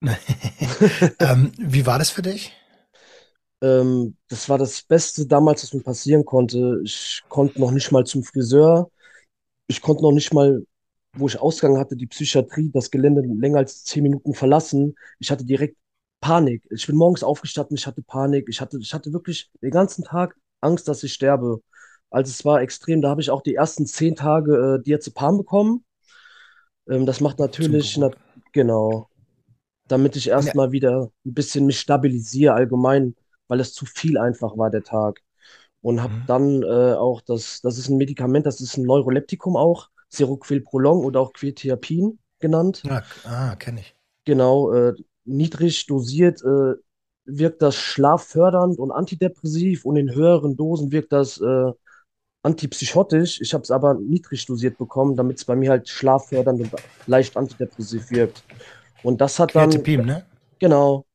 ähm, wie war das für dich? ähm, das war das Beste damals, was mir passieren konnte. Ich konnte noch nicht mal zum Friseur. Ich konnte noch nicht mal, wo ich Ausgang hatte, die Psychiatrie, das Gelände länger als zehn Minuten verlassen. Ich hatte direkt Panik. Ich bin morgens aufgestanden, ich hatte Panik. Ich hatte, ich hatte wirklich den ganzen Tag Angst, dass ich sterbe. Also es war extrem. Da habe ich auch die ersten zehn Tage äh, Diazepam bekommen. Ähm, das macht natürlich, na, genau, damit ich erstmal wieder ein bisschen mich stabilisiere allgemein, weil es zu viel einfach war, der Tag. Und habe Mhm. dann äh, auch das, das ist ein Medikament, das ist ein Neuroleptikum auch, Seroquel Prolong oder auch Quetiapin genannt. Ja, ah, kenne ich. Genau, äh, niedrig dosiert äh, wirkt das schlaffördernd und antidepressiv und in höheren Dosen wirkt das äh, antipsychotisch. Ich habe es aber niedrig dosiert bekommen, damit es bei mir halt schlaffördernd und leicht antidepressiv wirkt. Und das hat dann, Quercepin, ne? genau,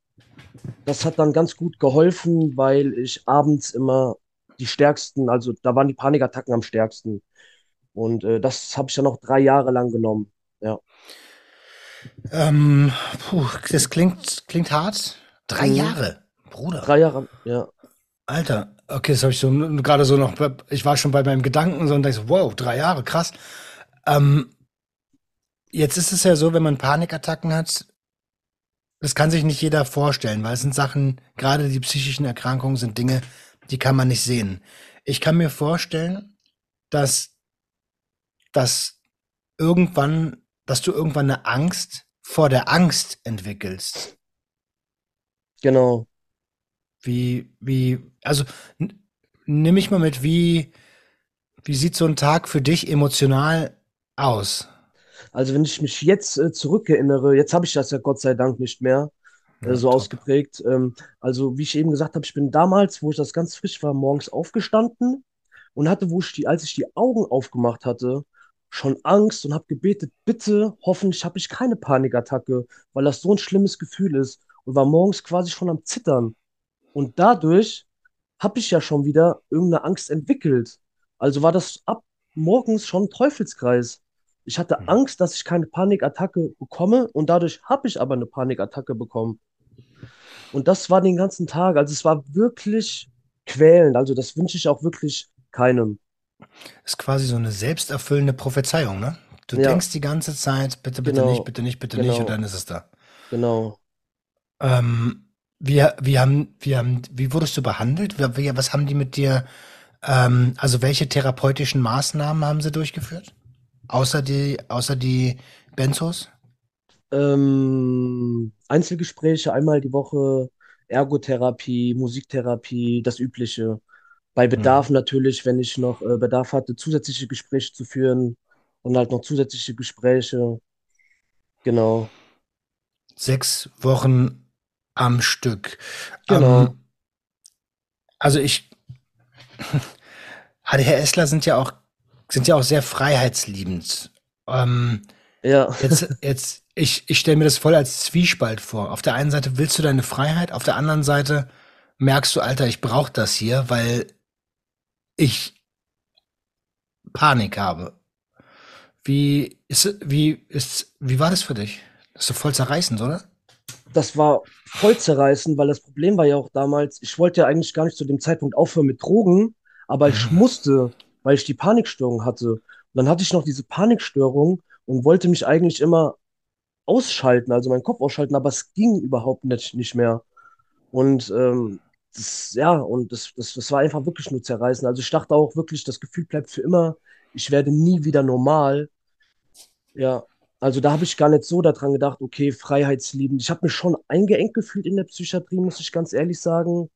das hat dann ganz gut geholfen, weil ich abends immer die stärksten, also da waren die Panikattacken am stärksten. Und äh, das habe ich dann auch drei Jahre lang genommen. Ja. Ähm, puh, das klingt, klingt hart. Drei Mhm. Jahre, Bruder. Drei Jahre, ja. Alter, okay, das habe ich so gerade so noch, ich war schon bei meinem Gedanken so und dachte so, wow, drei Jahre, krass. Ähm, jetzt ist es ja so, wenn man Panikattacken hat, das kann sich nicht jeder vorstellen, weil es sind Sachen, gerade die psychischen Erkrankungen sind Dinge, die kann man nicht sehen. Ich kann mir vorstellen, dass, dass irgendwann, dass du irgendwann eine Angst vor der Angst entwickelst. Genau. Wie, wie, also nimm mich mal mit, wie, wie sieht so ein Tag für dich emotional aus? Also wenn ich mich jetzt äh, zurückerinnere, jetzt habe ich das ja Gott sei Dank nicht mehr äh, Ja, so top. ausgeprägt. Ähm, also wie ich eben gesagt habe, ich bin damals, wo ich das ganz frisch war, morgens aufgestanden und hatte, wo ich die, als ich die Augen aufgemacht hatte, schon Angst und habe gebetet, bitte, hoffentlich habe ich keine Panikattacke, weil das so ein schlimmes Gefühl ist und war morgens quasi schon am Zittern. Und dadurch habe ich ja schon wieder irgendeine Angst entwickelt. Also war das ab morgens schon ein Teufelskreis. Ich hatte Mhm. Angst, dass ich keine Panikattacke bekomme und dadurch habe ich aber eine Panikattacke bekommen. Und das war den ganzen Tag. Also es war wirklich quälend. Also das wünsche ich auch wirklich keinem. Ist quasi so eine selbsterfüllende Prophezeiung, ne? Du Ja, denkst die ganze Zeit, bitte, bitte nicht, genau, bitte nicht, bitte nicht, und genau, dann ist es da. genau. Ähm, wie, wie haben, wie haben, wie wurdest du behandelt? Wie, was haben die mit dir, ähm, also welche therapeutischen Maßnahmen haben sie durchgeführt? Außer die, außer die Benzos? Ähm, Einzelgespräche einmal die Woche, Ergotherapie, Musiktherapie, das Übliche. Bei Hm. Bedarf natürlich, wenn ich noch äh, Bedarf hatte, zusätzliche Gespräche zu führen und halt noch zusätzliche Gespräche. Genau, Sechs Wochen am Stück. genau. Ähm, also ich, ADHSler sind ja auch, sind ja auch sehr freiheitsliebend. Ähm, Ja, jetzt, jetzt, ich, ich stelle mir das voll als Zwiespalt vor. Auf der einen Seite willst du deine Freiheit, auf der anderen Seite merkst du, Alter, ich brauche das hier, weil ich Panik habe. Wie ist, wie ist, wie war das für dich? Das ist voll zerreißend, oder? das war voll zerreißend, weil das Problem war ja auch damals, ich wollte ja eigentlich gar nicht zu dem Zeitpunkt aufhören mit Drogen, aber ich Mhm. musste, weil ich die Panikstörung hatte. Und dann hatte ich noch diese Panikstörung und wollte mich eigentlich immer ausschalten, also meinen Kopf ausschalten, aber es ging überhaupt nicht, nicht mehr. Und ähm, das, ja, und das, das, das war einfach wirklich nur zerreißen. Also ich dachte auch wirklich, das Gefühl bleibt für immer, ich werde nie wieder normal. Ja, also da habe ich gar nicht so daran gedacht, okay, freiheitsliebend. Ich habe mich schon eingeengt gefühlt in der Psychiatrie, muss ich ganz ehrlich sagen.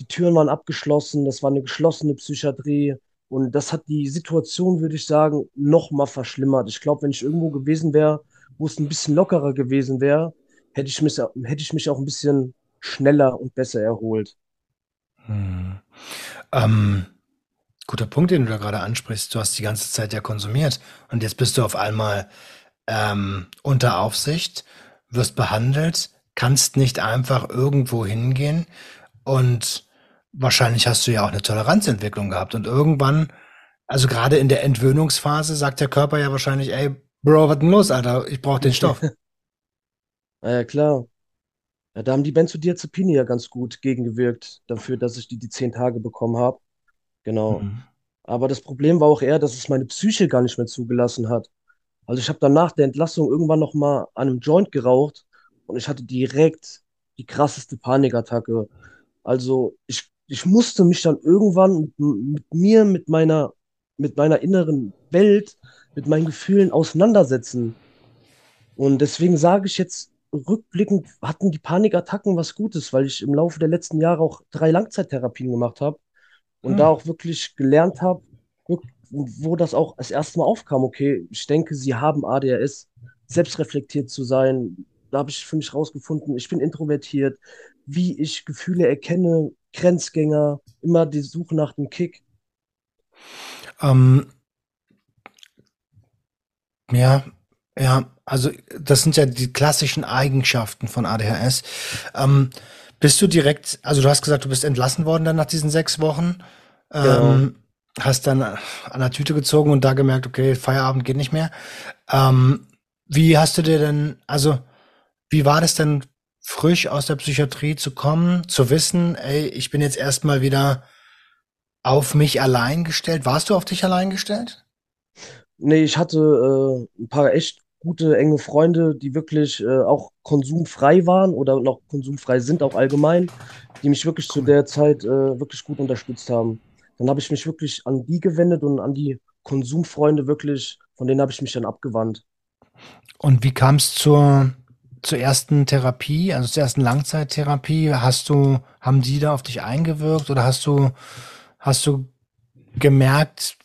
Die Türen waren abgeschlossen, das war eine geschlossene Psychiatrie. Und das hat die Situation, würde ich sagen, noch mal verschlimmert. Ich glaube, wenn ich irgendwo gewesen wäre, wo es ein bisschen lockerer gewesen wäre, hätte ich mich, hätte ich mich auch ein bisschen schneller und besser erholt. Hm. Ähm, guter Punkt, den du da gerade ansprichst. Du hast die ganze Zeit ja konsumiert und jetzt bist du auf einmal ähm, unter Aufsicht, wirst behandelt, kannst nicht einfach irgendwo hingehen und wahrscheinlich hast du ja auch eine Toleranzentwicklung gehabt und irgendwann, also gerade in der Entwöhnungsphase, sagt der Körper ja wahrscheinlich, ey, Bro, was denn los, Alter? Ich brauche den Stoff. Na ja, klar. Ja, da haben die Benzodiazepine ja ganz gut gegengewirkt, dafür, dass ich die, die zehn Tage bekommen habe. Genau. Mhm. Aber das Problem war auch eher, dass es meine Psyche gar nicht mehr zugelassen hat. Also ich habe dann nach der Entlassung irgendwann noch mal an einem Joint geraucht und ich hatte direkt die krasseste Panikattacke. Also ich, ich musste mich dann irgendwann mit, mit mir, mit meiner, mit meiner inneren Welt, mit meinen Gefühlen auseinandersetzen. Und deswegen sage ich jetzt, rückblickend hatten die Panikattacken was Gutes, weil ich im Laufe der letzten Jahre auch drei Langzeittherapien gemacht habe und da Hm. auch wirklich gelernt habe, wo das auch das erste Mal aufkam, okay, ich denke, sie haben ADHS, selbstreflektiert zu sein. Da habe ich für mich rausgefunden, ich bin introvertiert, wie ich Gefühle erkenne, Grenzgänger, immer die Suche nach dem Kick. Ähm, ja, ja, also das sind ja die klassischen Eigenschaften von ADHS. Ähm, bist du direkt, also du hast gesagt, du bist entlassen worden dann nach diesen sechs Wochen, Genau. ähm, hast dann an der Tüte gezogen und da gemerkt, okay, Feierabend geht nicht mehr. Ähm, wie hast du dir denn, also wie war das denn frisch aus der Psychiatrie zu kommen, zu wissen, ey, ich bin jetzt erstmal wieder auf mich allein gestellt? Warst du auf dich allein gestellt? Nee, ich hatte äh, ein paar echt gute, enge Freunde, die wirklich äh, auch konsumfrei waren oder noch konsumfrei sind, auch allgemein, die mich wirklich zu Cool. der Zeit äh, wirklich gut unterstützt haben. Dann habe ich mich wirklich an die gewendet und an die Konsumfreunde wirklich, von denen habe ich mich dann abgewandt. Und wie kam es zur, zur ersten Therapie, also zur ersten Langzeittherapie? Hast du, haben die da auf dich eingewirkt oder hast du, hast du gemerkt,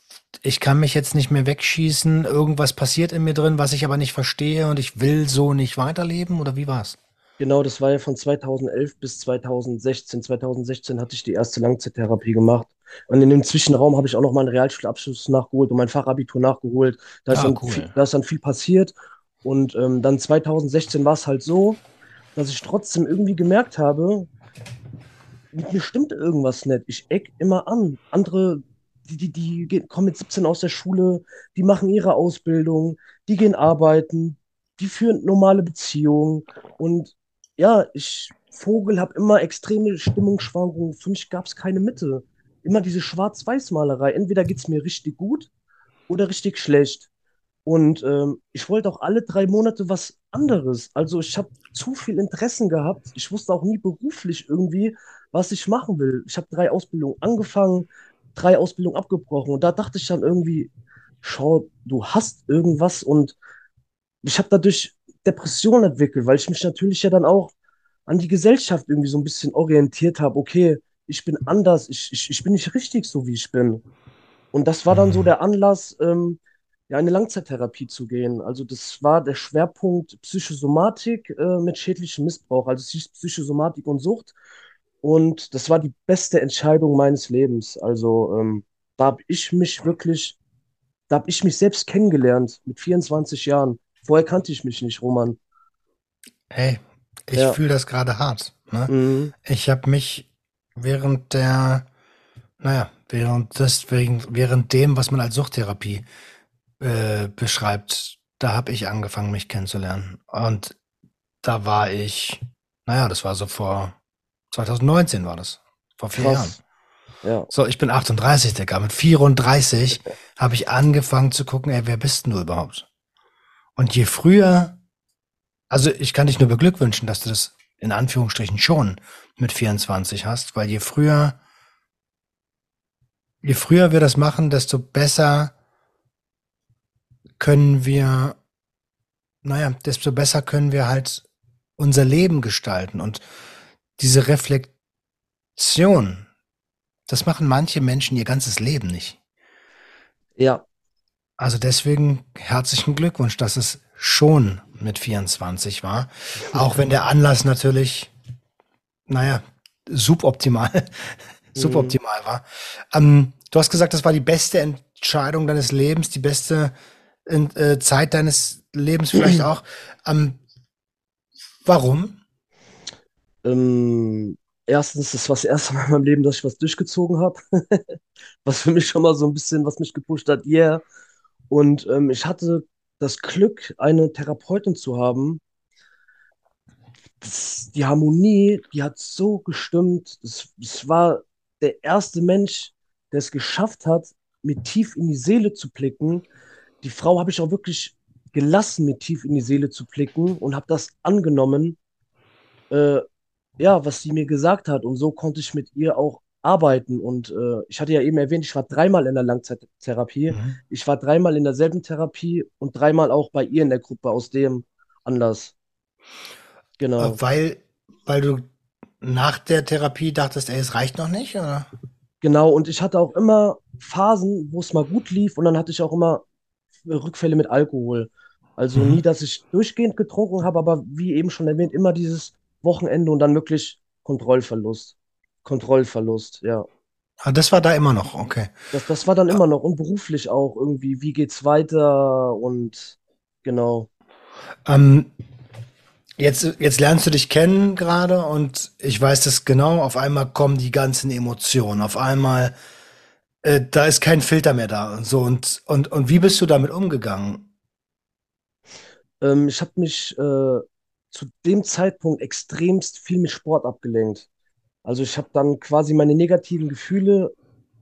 ich kann mich jetzt nicht mehr wegschießen, irgendwas passiert in mir drin, was ich aber nicht verstehe und ich will so nicht weiterleben oder wie war's? Genau, das war ja von 2011 bis 2016. 2016 hatte ich die erste Langzeittherapie gemacht. Und in dem Zwischenraum habe ich auch noch meinen Realschulabschluss nachgeholt und mein Fachabitur nachgeholt. Da ist Ah, dann viel, cool. da ist dann viel passiert. Und ähm, dann 2016 war es halt so, dass ich trotzdem irgendwie gemerkt habe, mit mir stimmt irgendwas nicht. Ich eck immer an. Andere, die, die, die kommen mit 17 aus der Schule, die machen ihre Ausbildung, die gehen arbeiten, die führen normale Beziehungen. Und ja, ich, Vogel, habe immer extreme Stimmungsschwankungen. Für mich gab es keine Mitte. Immer diese Schwarz-Weiß-Malerei. Entweder geht es mir richtig gut oder richtig schlecht. Und ähm, ich wollte auch alle drei Monate was anderes. Also ich habe zu viel Interessen gehabt. Ich wusste auch nie beruflich irgendwie, was ich machen will. Ich habe drei Ausbildungen angefangen, drei Ausbildungen abgebrochen. Und da dachte ich dann irgendwie, schau, du hast irgendwas. Und ich habe dadurch Depressionen entwickelt, weil ich mich natürlich ja dann auch an die Gesellschaft irgendwie so ein bisschen orientiert habe. Okay, ich bin anders, ich, ich, ich bin nicht richtig so, wie ich bin. Und das war dann so Mhm. der Anlass, ähm, ja, in eine Langzeittherapie zu gehen. Also das war der Schwerpunkt Psychosomatik äh, mit schädlichem Missbrauch. Also es hieß Psychosomatik und Sucht. Und das war die beste Entscheidung meines Lebens. Also ähm, da habe ich mich wirklich, da habe ich mich selbst kennengelernt mit 24 Jahren. Vorher kannte ich mich nicht, Roman. Hey, ich Ja. fühle das gerade hart. Ne? Mhm. Ich habe mich während der, naja, während des, während, während dem, was man als Suchttherapie äh, beschreibt, da habe ich angefangen, mich kennenzulernen. Und da war ich, naja, das war so vor 2019 war das. Vor vier Jahren. Krass. Ja. So, ich bin 38, Digga. Mit 34 habe ich angefangen zu gucken, ey, wer bist denn du überhaupt? Und je früher, also ich kann dich nur beglückwünschen, dass du das in Anführungsstrichen schon mit 24 hast, weil je früher, je früher wir das machen, desto besser können wir, naja, desto besser können wir halt unser Leben gestalten und diese Reflexion, das machen manche Menschen ihr ganzes Leben nicht. Ja. Also deswegen herzlichen Glückwunsch, dass es schon mit 24 war. Auch wenn der Anlass natürlich, naja, suboptimal, suboptimal war. Ähm, du hast gesagt, das war die beste Entscheidung deines Lebens, die beste äh, Zeit deines Lebens vielleicht auch. Ähm, warum? Ähm, erstens, das war das erste Mal in meinem Leben, dass ich was durchgezogen habe. Was für mich schon mal so ein bisschen, was mich gepusht hat, yeah. Und ähm, ich hatte das Glück, eine Therapeutin zu haben. Das, die Harmonie, die hat so gestimmt. Es, war der erste Mensch, der es geschafft hat, mir tief in die Seele zu blicken. Die Frau habe ich auch wirklich gelassen, mir tief in die Seele zu blicken und habe das angenommen, äh, ja, was sie mir gesagt hat. Und so konnte ich mit ihr auch arbeiten. Und äh, ich hatte ja eben erwähnt, ich war dreimal in der Langzeittherapie. Mhm. Ich war dreimal in derselben Therapie und dreimal auch bei ihr in der Gruppe aus dem Anlass. Genau. Äh, Weil, weil du nach der Therapie dachtest, ey, es reicht noch nicht, oder? Genau, und ich hatte auch immer Phasen, wo es mal gut lief und dann hatte ich auch immer Rückfälle mit Alkohol. Also Mhm. nie, dass ich durchgehend getrunken habe, aber wie eben schon erwähnt, immer dieses Wochenende und dann wirklich Kontrollverlust. Kontrollverlust, ja. Ah, das war da immer noch, okay. Das, das war dann immer noch und beruflich auch irgendwie, wie geht's weiter und genau. Ähm, jetzt, jetzt lernst du dich kennen gerade und ich weiß das genau, auf einmal kommen die ganzen Emotionen, auf einmal, äh, da ist kein Filter mehr da und so. Und, und, und wie bist du damit umgegangen? Ähm, ich habe mich äh, zu dem Zeitpunkt extremst viel mit Sport abgelenkt. Also ich habe dann quasi meine negativen Gefühle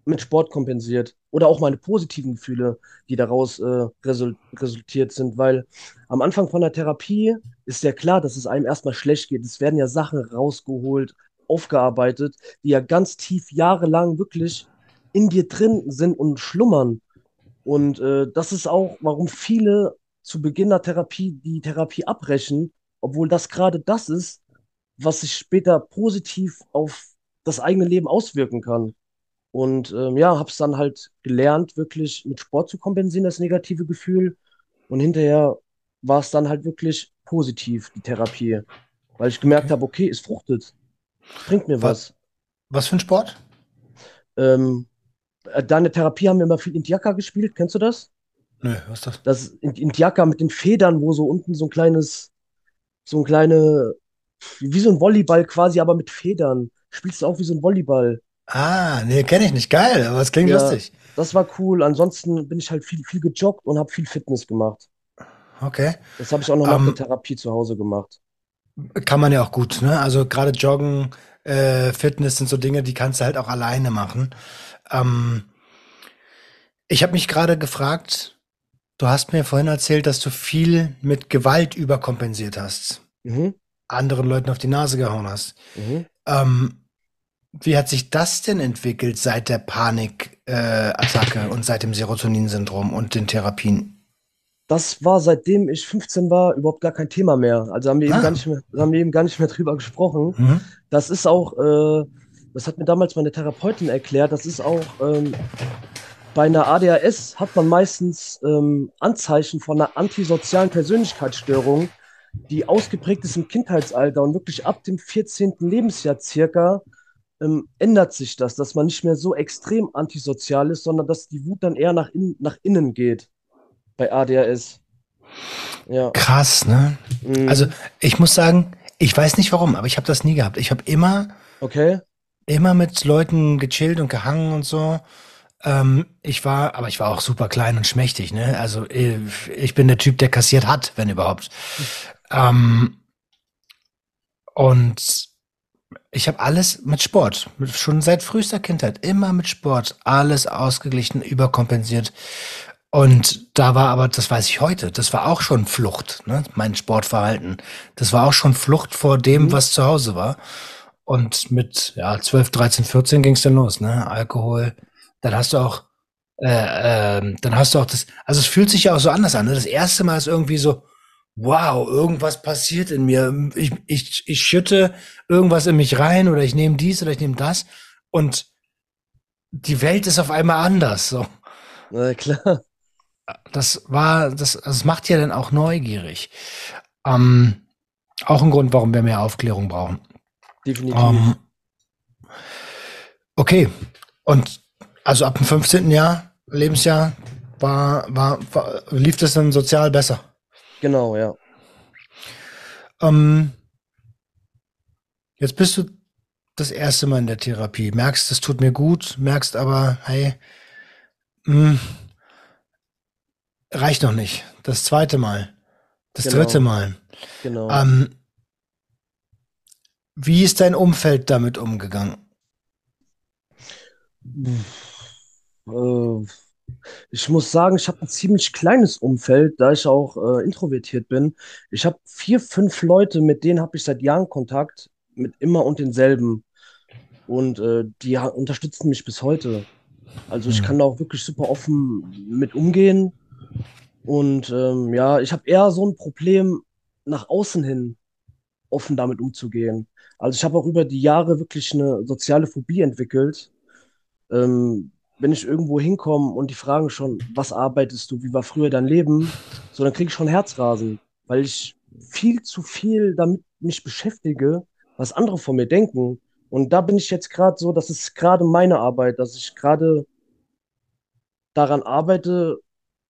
mit Sport kompensiert oder auch meine positiven Gefühle, die daraus äh, result resultiert sind, weil am Anfang von der Therapie ist ja klar, dass es einem erstmal schlecht geht. Es werden ja Sachen rausgeholt, aufgearbeitet, die ja ganz tief jahrelang wirklich in dir drin sind und schlummern. Und äh, das ist auch, warum viele zu Beginn der Therapie die Therapie abbrechen, obwohl das gerade das ist, was sich später positiv auf das eigene Leben auswirken kann. Und ähm, ja, habe es dann halt gelernt, wirklich mit Sport zu kompensieren, das negative Gefühl. Und hinterher war es dann halt wirklich positiv, die Therapie. weil ich gemerkt Okay. habe, okay, es fruchtet. Bringt mir Wa- was. Was für ein Sport? Ähm, äh, da in der Therapie haben wir immer viel Indiaka gespielt. Kennst du das? Nö, was ist das? Das In- Indiaka mit den Federn, wo so unten so ein kleines, so ein kleine, wie so ein Volleyball quasi, aber mit Federn. Spielst du auch wie so ein Volleyball? Ah, nee, kenne ich nicht. Geil, aber es klingt Ja, lustig. das war cool. Ansonsten bin ich halt viel, viel gejoggt und habe viel Fitness gemacht. Okay. Das habe ich auch noch nach der Ähm, Therapie zu Hause gemacht. kann man ja auch gut, ne? Also gerade Joggen, äh, Fitness sind so Dinge, die kannst du halt auch alleine machen. Ähm, ich habe mich gerade gefragt, du hast mir vorhin erzählt, dass du viel mit Gewalt überkompensiert hast, Mhm, anderen Leuten auf die Nase gehauen hast. mhm. Ähm, wie hat sich das denn entwickelt seit der Panikattacke äh, und seit dem Serotoninsyndrom und den Therapien? Das war, seitdem ich 15 war, überhaupt gar kein Thema mehr. Also haben wir eben gar Ah, nicht mehr, haben wir eben gar nicht mehr drüber gesprochen. mhm. Das ist auch, äh, das hat mir damals meine Therapeutin erklärt, das ist auch ähm, bei einer ADHS hat man meistens ähm, Anzeichen von einer antisozialen Persönlichkeitsstörung, die ausgeprägt ist im Kindheitsalter und wirklich ab dem 14. Lebensjahr circa ähm, ändert sich das, dass man nicht mehr so extrem antisozial ist, sondern dass die Wut dann eher nach, in, nach innen geht bei ADHS. Ja. Krass, ne? Also Mhm. ich muss sagen, ich weiß nicht warum, aber ich habe das nie gehabt. Ich habe immer, Okay. immer mit Leuten gechillt und gehangen und so. Ähm, ich war, aber ich war auch super klein und schmächtig, ne? Also ich, ich bin der Typ, der kassiert hat, wenn überhaupt. Ähm, und ich habe alles mit Sport, schon seit frühester Kindheit, immer mit Sport, alles ausgeglichen, überkompensiert. Und da war aber, das weiß ich heute, das war auch schon Flucht, ne? Mein Sportverhalten. Das war auch schon Flucht vor dem, Mhm. was zu Hause war. Und mit ja, 12, 13, 14 ging es dann los, ne? Alkohol. Dann hast du auch, äh, ähm, dann hast du auch das, also es fühlt sich ja auch so anders an. Ne? Das erste Mal ist irgendwie so, wow, irgendwas passiert in mir. Ich, ich, ich schütte irgendwas in mich rein oder ich nehme dies oder ich nehme das. Und die Welt ist auf einmal anders. So. Na klar. Das war, das, das macht ja dann auch neugierig. Ähm, auch ein Grund, warum wir mehr Aufklärung brauchen. Definitiv. Ähm, okay. Und also ab dem 15. Jahr, Lebensjahr, war, war, war, lief das dann sozial besser. Genau, ja. Ähm, jetzt bist du das erste Mal in der Therapie. Merkst, es tut mir gut, merkst aber, hey, mh, reicht noch nicht. Das zweite Mal, das Genau. dritte Mal. Genau. Ähm, wie ist dein Umfeld damit umgegangen? Äh, ich muss sagen, ich habe ein ziemlich kleines Umfeld, da ich auch äh, introvertiert bin. Ich habe vier, fünf Leute, mit denen habe ich seit Jahren Kontakt, mit immer und denselben. Und äh, die unterstützen mich bis heute. Also ich Hm. kann da auch wirklich super offen mit umgehen. Und ähm, ja, ich habe eher so ein Problem, nach außen hin offen damit umzugehen. Also ich habe auch über die Jahre wirklich eine soziale Phobie entwickelt. Ähm, wenn ich irgendwo hinkomme und die fragen schon, was arbeitest du, wie war früher dein Leben, so dann kriege ich schon Herzrasen, weil ich viel zu viel damit mich beschäftige, was andere von mir denken. Und da bin ich jetzt gerade so, das ist gerade meine Arbeit, dass ich gerade daran arbeite,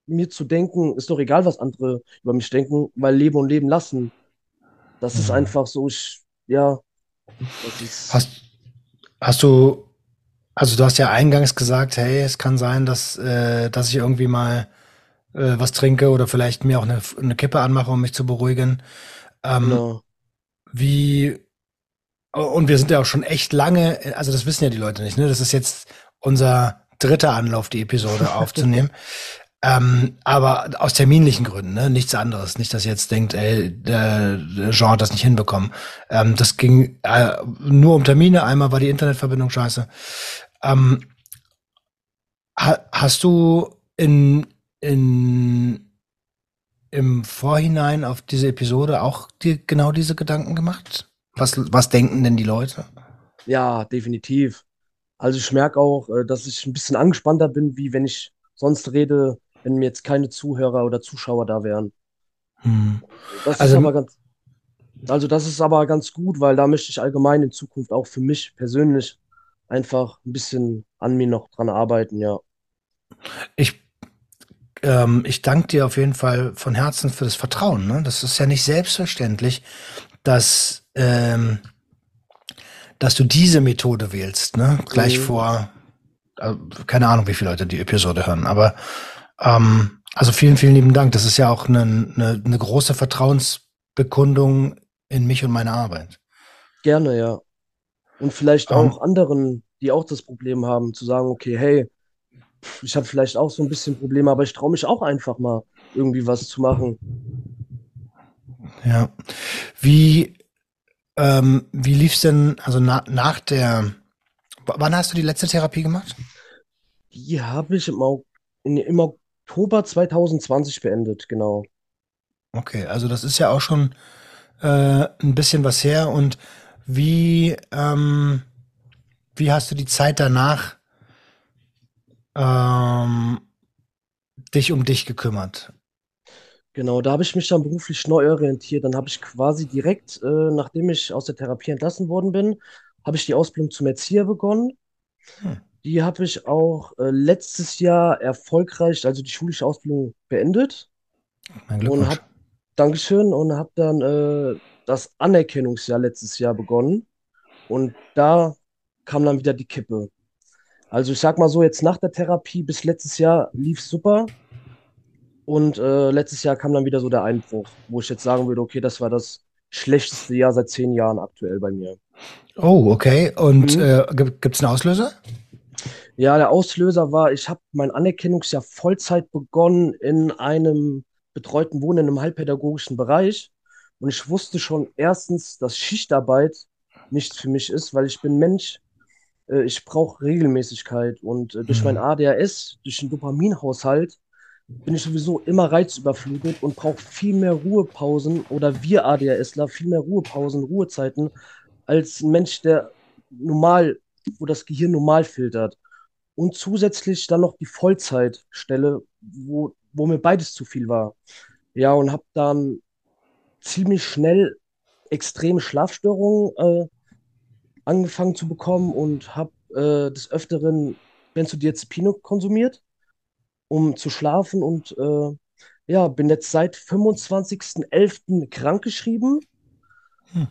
mir zu denken, ist doch egal, was andere über mich denken, weil leben und leben lassen. Das ist Mhm. einfach so, ich, ja, Hast, hast du, also du hast ja eingangs gesagt, hey, es kann sein, dass, äh, dass ich irgendwie mal äh, was trinke oder vielleicht mir auch eine, eine Kippe anmache, um mich zu beruhigen. Ähm, genau, Wie, und wir sind ja auch schon echt lange, also das wissen ja die Leute nicht, ne? Das ist jetzt unser dritter Anlauf, die Episode aufzunehmen. Ähm, aber aus terminlichen Gründen, ne? Nichts anderes. Nicht, dass ihr jetzt denkt, ey, der, der Jean hat das nicht hinbekommen. Ähm, das ging äh, nur um Termine. Einmal war die Internetverbindung scheiße. Ähm, ha, hast du in, in, im Vorhinein auf diese Episode auch dir genau diese Gedanken gemacht? Was, was denken denn die Leute? ja, definitiv. Also ich merke auch, äh, dass ich ein bisschen angespannter bin, wie wenn ich sonst rede, wenn mir jetzt keine Zuhörer oder Zuschauer da wären. Hm. Das ist Also- aber ganz, Also das ist aber ganz gut, weil da möchte ich allgemein in Zukunft auch für mich persönlich einfach ein bisschen an mir noch dran arbeiten, ja. Ich, ähm, ich danke dir auf jeden Fall von Herzen für das Vertrauen. Ne? Das ist ja nicht selbstverständlich, dass, ähm, dass du diese Methode wählst, ne? Gleich Mhm. vor, äh, keine Ahnung, wie viele Leute die Episode hören, aber ähm, also vielen, vielen lieben Dank. Das ist ja auch eine, eine, eine große Vertrauensbekundung in mich und meine Arbeit. Gerne, ja. Und vielleicht Ähm, auch anderen, die auch das Problem haben, zu sagen, okay, hey, ich habe vielleicht auch so ein bisschen Probleme, aber ich traue mich auch einfach mal irgendwie was zu machen. ja. Wie, ähm, wie lief's denn, also na, nach der, wann hast du die letzte Therapie gemacht? Die habe ich im, Au- in, im Oktober 2020 beendet, genau. Okay, also das ist ja auch schon äh, ein bisschen was her. Und wie, ähm, wie hast du die Zeit danach ähm, dich um dich gekümmert? Genau, da habe ich mich dann beruflich neu orientiert. Dann habe ich quasi direkt, äh, nachdem ich aus der Therapie entlassen worden bin, habe ich die Ausbildung zum Erzieher begonnen. Hm. Die habe ich auch äh, letztes Jahr erfolgreich, also die schulische Ausbildung beendet Mein und Glückwunsch. habe, Dankeschön, und habe dann äh, das Anerkennungsjahr letztes Jahr begonnen. Und da kam dann wieder die Kippe. Also ich sag mal so, jetzt nach der Therapie bis letztes Jahr lief super. Und äh, letztes Jahr kam dann wieder so der Einbruch, wo ich jetzt sagen würde, okay, das war das schlechteste Jahr seit zehn Jahren aktuell bei mir. Oh, okay. Und Mhm. äh, gibt, gibt's einen Auslöser? Ja, der Auslöser war, ich habe mein Anerkennungsjahr Vollzeit begonnen in einem betreuten Wohnen im halbpädagogischen Bereich. Und ich wusste schon erstens, dass Schichtarbeit nichts für mich ist, weil ich bin Mensch, äh, ich brauche Regelmäßigkeit. Und äh, durch mein Mhm. ADHS, durch den Dopaminhaushalt, bin ich sowieso immer reizüberflutet und brauche viel mehr Ruhepausen oder wir ADHSler viel mehr Ruhepausen, Ruhezeiten als ein Mensch, der normal, wo das Gehirn normal filtert. Und zusätzlich dann noch die Vollzeitstelle, wo, wo mir beides zu viel war. Ja, und habe dann ziemlich schnell extreme Schlafstörungen äh, angefangen zu bekommen und habe äh, des Öfteren Benzodiazepine konsumiert, um zu schlafen und äh, ja, bin jetzt seit 25.11. krankgeschrieben, Hm.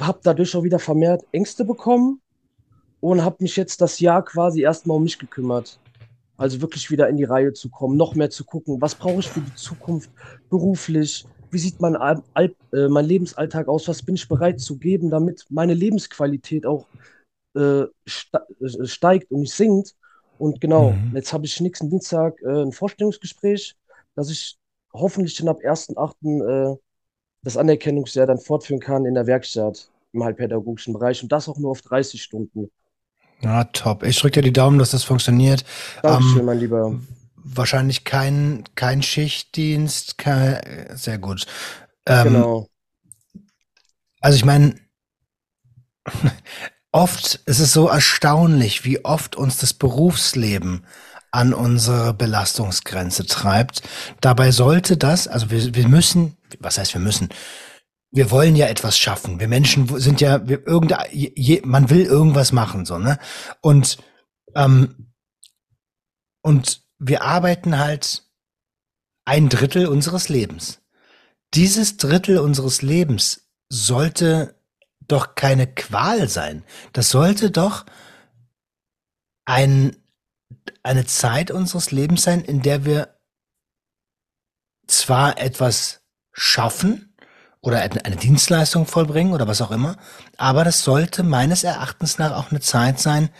habe dadurch auch wieder vermehrt Ängste bekommen und habe mich jetzt das Jahr quasi erstmal um mich gekümmert. Also wirklich wieder in die Reihe zu kommen, noch mehr zu gucken, was brauche ich für die Zukunft beruflich, wie sieht mein, Al Al äh, mein Lebensalltag aus, was bin ich bereit zu geben, damit meine Lebensqualität auch äh, äh, steigt und nicht sinkt. Und genau, Mhm. jetzt habe ich nächsten Dienstag äh, ein Vorstellungsgespräch, dass ich hoffentlich dann ab 1.8. Äh, das Anerkennungsjahr dann fortführen kann in der Werkstatt im halbpädagogischen Bereich und das auch nur auf 30 Stunden. Ja, top. Ich drücke dir die Daumen, dass das funktioniert. Dankeschön, Ähm, mein Lieber. Wahrscheinlich kein, kein Schichtdienst, kein, sehr gut. Ähm, Genau. Also ich meine, oft ist es so erstaunlich, wie oft uns das Berufsleben an unsere Belastungsgrenze treibt. Dabei sollte das, also wir, wir müssen, was heißt wir müssen? Wir wollen ja etwas schaffen. Wir Menschen sind ja, wir irgendein, je, man will irgendwas machen, so, ne? Und, ähm, und wir arbeiten halt ein Drittel unseres Lebens. Dieses Drittel unseres Lebens sollte doch keine Qual sein. Das sollte doch ein, eine Zeit unseres Lebens sein, in der wir zwar etwas schaffen oder eine Dienstleistung vollbringen oder was auch immer, aber das sollte meines Erachtens nach auch eine Zeit sein,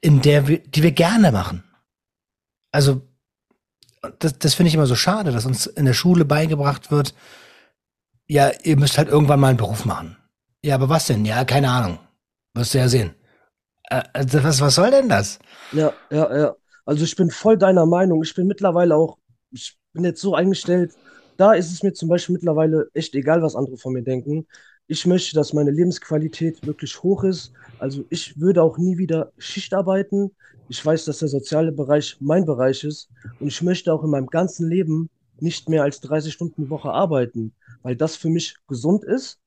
in der wir, die wir gerne machen. Also, das, das finde ich immer so schade, dass uns in der Schule beigebracht wird, ja, ihr müsst halt irgendwann mal einen Beruf machen. Ja, aber was denn? Ja, keine Ahnung. Wirst du ja sehen. Äh, also was, was soll denn das? Ja, ja, ja. Also ich bin voll deiner Meinung. Ich bin mittlerweile auch, ich bin jetzt so eingestellt, da ist es mir zum Beispiel mittlerweile echt egal, was andere von mir denken. Ich möchte, dass meine Lebensqualität wirklich hoch ist. Also ich würde auch nie wieder Schicht arbeiten. Ich weiß, dass der soziale Bereich mein Bereich ist. Und ich möchte auch in meinem ganzen Leben nicht mehr als 30 Stunden die Woche arbeiten, weil das für mich gesund ist.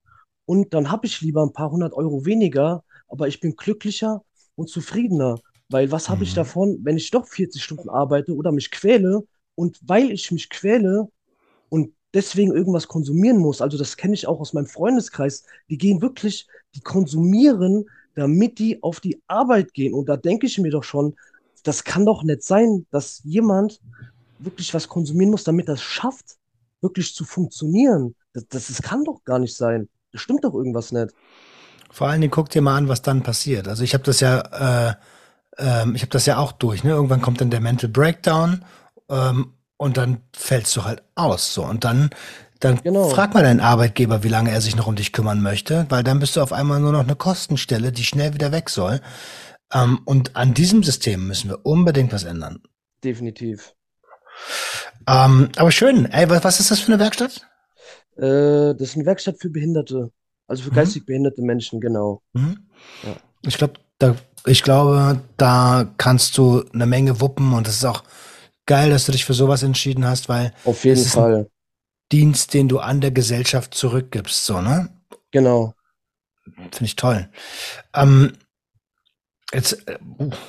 und dann habe ich lieber ein paar hundert Euro weniger, aber ich bin glücklicher und zufriedener. Weil was habe ich Mhm. davon, wenn ich doch 40 Stunden arbeite oder mich quäle und weil ich mich quäle und deswegen irgendwas konsumieren muss, also das kenne ich auch aus meinem Freundeskreis, die gehen wirklich, die konsumieren, damit die auf die Arbeit gehen. Und da denke ich mir doch schon, das kann doch nicht sein, dass jemand wirklich was konsumieren muss, damit das schafft, wirklich zu funktionieren. Das, das, das kann doch gar nicht sein. Da stimmt doch irgendwas nicht. Vor allen Dingen guck dir mal an, was dann passiert. Also ich habe das ja, äh, ähm, ich habe das ja auch durch. Ne? Irgendwann kommt dann der Mental Breakdown ähm, und dann fällst du halt aus. So und dann, dann Genau. frag mal deinen Arbeitgeber, wie lange er sich noch um dich kümmern möchte, weil dann bist du auf einmal nur noch eine Kostenstelle, die schnell wieder weg soll. Ähm, und an diesem System müssen wir unbedingt was ändern. Definitiv. Ähm, aber schön. Ey, was, ist das für eine Werkstatt? Äh, das ist eine Werkstatt für Behinderte. Also für Mhm. geistig behinderte Menschen, genau. Mhm. Ja. Ich glaube, da, ich glaube, da kannst du eine Menge wuppen und es ist auch geil, dass du dich für sowas entschieden hast, weil Auf jeden ist ein- Fall. Dienst, den du an der Gesellschaft zurückgibst, so, ne? Genau. Finde ich toll. Ähm, jetzt, äh,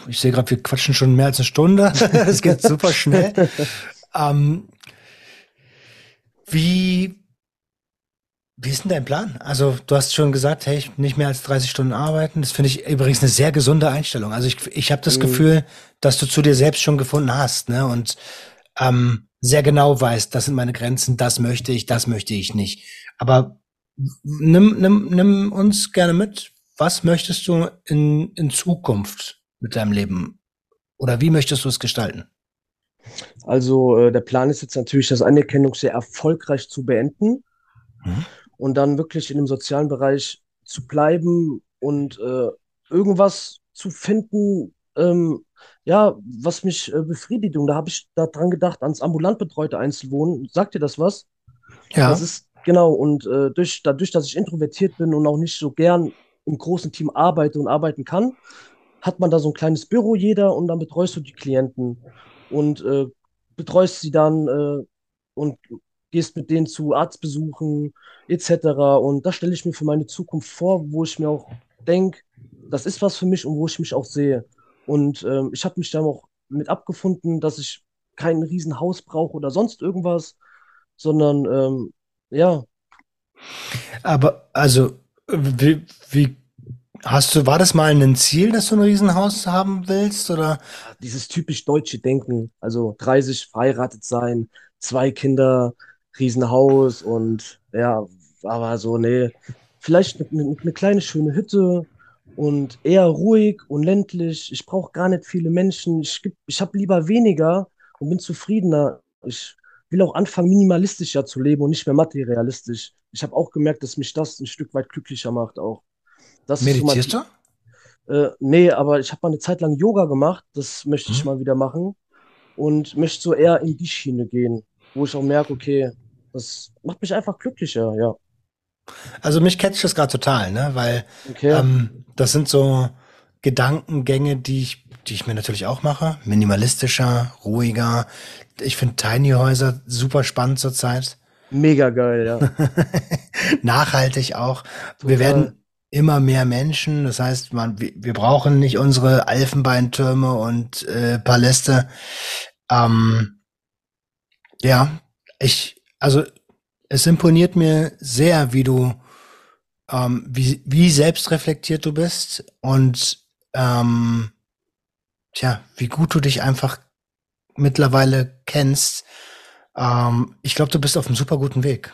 ich sehe gerade, wir quatschen schon mehr als eine Stunde. Es geht super schnell. Ähm, wie, wie ist denn dein Plan? Also, du hast schon gesagt, hey, nicht mehr als 30 Stunden arbeiten. Das finde ich übrigens eine sehr gesunde Einstellung. Also, ich, ich habe das Mhm. Gefühl, dass du zu dir selbst schon gefunden hast, ne? Und ähm, sehr genau weißt, das sind meine Grenzen, das möchte ich, das möchte ich nicht. Aber nimm, nimm, nimm uns gerne mit. Was möchtest du in, in Zukunft mit deinem Leben? Oder wie möchtest du es gestalten? Also äh, der Plan ist jetzt natürlich, das Anerkennung sehr erfolgreich zu beenden Mhm. und dann wirklich in dem sozialen Bereich zu bleiben und äh, irgendwas zu finden, ähm, ja, was mich äh, befriedigt. Und da habe ich daran gedacht, ans ambulant betreute Einzelwohnen. Sagt dir das was? Ja. Das ist genau, und äh, durch, dadurch, dass ich introvertiert bin und auch nicht so gern im großen Team arbeite und arbeiten kann, hat man da so ein kleines Büro jeder und dann betreust du die Klienten und äh, betreust sie dann äh, und gehst mit denen zu Arztbesuchen etc. Und das stelle ich mir für meine Zukunft vor, wo ich mir auch denke, das ist was für mich und wo ich mich auch sehe. Und ähm, ich habe mich dann auch mit abgefunden, dass ich kein Riesenhaus brauche oder sonst irgendwas, sondern ähm, ja, Aber also, wie, wie hast du, war das mal ein Ziel, dass du ein Riesenhaus haben willst? Oder? dieses typisch deutsche Denken, also 30 verheiratet sein, zwei Kinder, Riesenhaus und ja, aber so, nee, vielleicht eine, eine kleine schöne Hütte und eher ruhig und ländlich. Ich brauche gar nicht viele Menschen. Ich, geb- ich habe lieber weniger und bin zufriedener. Ich will auch anfangen, minimalistischer zu leben und nicht mehr materialistisch. Ich habe auch gemerkt, dass mich das ein Stück weit glücklicher macht auch. Das ist so Meditierst du? äh, nee, aber ich habe mal eine Zeit lang Yoga gemacht. Das möchte ich Mhm. mal wieder machen. Und möchte so eher in die Schiene gehen, wo ich auch merke, okay, das macht mich einfach glücklicher, ja. Also mich catcht das gerade total, ne? Weil Okay. ähm, das sind so Gedankengänge, die ich, die ich mir natürlich auch mache. Minimalistischer, ruhiger. Ich finde Tiny Häuser super spannend zurzeit. Mega geil, ja. Nachhaltig auch. Wir Total. werden immer mehr Menschen. Das heißt, man, wir, wir brauchen nicht unsere Elfenbeintürme und äh, Paläste. Ähm, ja, ich, also es imponiert mir sehr, wie du, ähm, wie, wie selbstreflektiert du bist und ähm, tja, wie gut du dich einfach mittlerweile kennst. Ähm, ich glaube, du bist auf einem super guten Weg.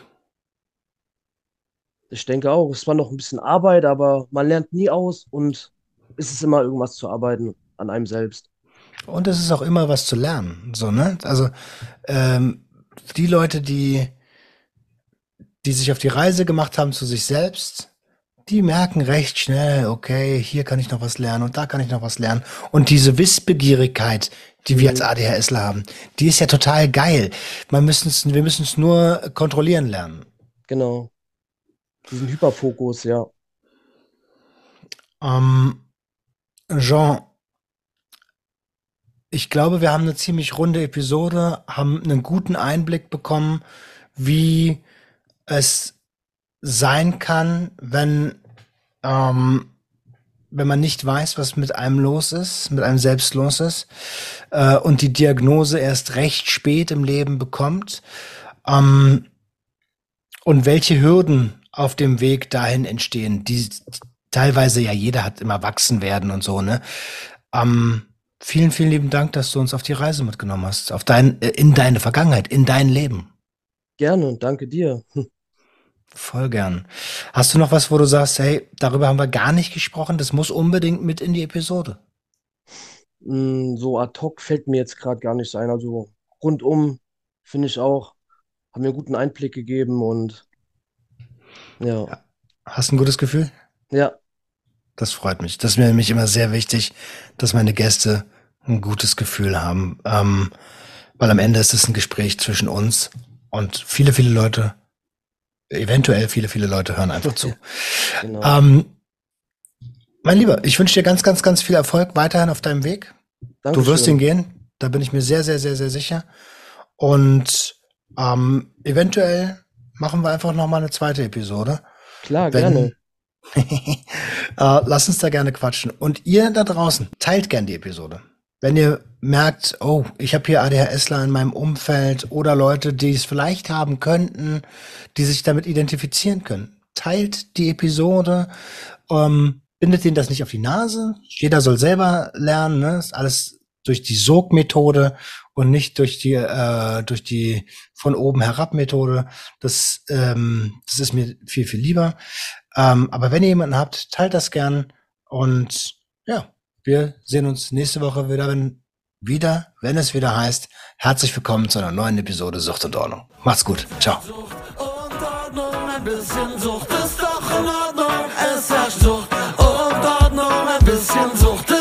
Ich denke auch, es war noch ein bisschen Arbeit, aber man lernt nie aus und es ist immer irgendwas zu arbeiten an einem selbst. Und es ist auch immer was zu lernen, so, ne? Also, ähm, die Leute, die, die sich auf die Reise gemacht haben zu sich selbst, die merken recht schnell, okay, hier kann ich noch was lernen und da kann ich noch was lernen. Und diese Wissbegierigkeit, die wir als ADHSler haben, die ist ja total geil. Man müssen's, wir müssen es nur kontrollieren lernen. Genau. Diesen Hyperfokus, ja. Ähm, Jean, ich glaube, wir haben eine ziemlich runde Episode, haben einen guten Einblick bekommen, wie es sein kann, wenn, ähm, wenn man nicht weiß, was mit einem los ist, mit einem selbst los ist, äh, und die Diagnose erst recht spät im Leben bekommt, ähm, und welche Hürden auf dem Weg dahin entstehen, die teilweise ja jeder hat immer wachsen werden und so, ne? Ähm, vielen, vielen lieben Dank, dass du uns auf die Reise mitgenommen hast, auf dein, äh, in deine Vergangenheit, in dein Leben. Gerne und danke dir. Hm. Voll gern. Hast du noch was, wo du sagst, hey, darüber haben wir gar nicht gesprochen, das muss unbedingt mit in die Episode? Mm, So ad hoc fällt mir jetzt gerade gar nicht ein. Also rundum finde ich auch, haben mir einen guten Einblick gegeben und ja, Hast ein gutes Gefühl? ja, Das freut mich. Das ist mir nämlich immer sehr wichtig, dass meine Gäste ein gutes Gefühl haben. Ähm, weil am Ende ist es ein Gespräch zwischen uns und viele, viele Leute, eventuell viele, viele Leute hören einfach zu. genau. Ähm, mein Lieber, ich wünsche dir ganz, ganz, ganz viel Erfolg weiterhin auf deinem Weg. Du wirst ihn Dankeschön. gehen, da bin ich mir sehr, sehr, sehr, sehr sicher. Und ähm, eventuell machen wir einfach noch mal eine zweite Episode. Klar, Wenn, gerne. äh, lasst uns da gerne quatschen. Und ihr da draußen, teilt gern die Episode. Wenn ihr merkt, oh, ich habe hier ADHSler in meinem Umfeld oder Leute, die es vielleicht haben könnten, die sich damit identifizieren können, teilt die Episode, ähm, bindet ihnen das nicht auf die Nase. Jeder soll selber lernen, ne? Ist alles durch die Sogmethode und nicht durch die äh, durch die von oben herab Methode. Das ähm, das ist mir viel viel lieber. Ähm, aber wenn ihr jemanden habt, teilt das gern und ja, wir sehen uns nächste Woche wieder, wenn wieder, wenn es wieder heißt, herzlich willkommen zu einer neuen Episode Sucht und Ordnung. Macht's gut. Ciao. Sucht und Ordnung, ein bisschen Sucht ist doch in Ordnung. Es herrscht Sucht und Ordnung, ein bisschen Sucht ist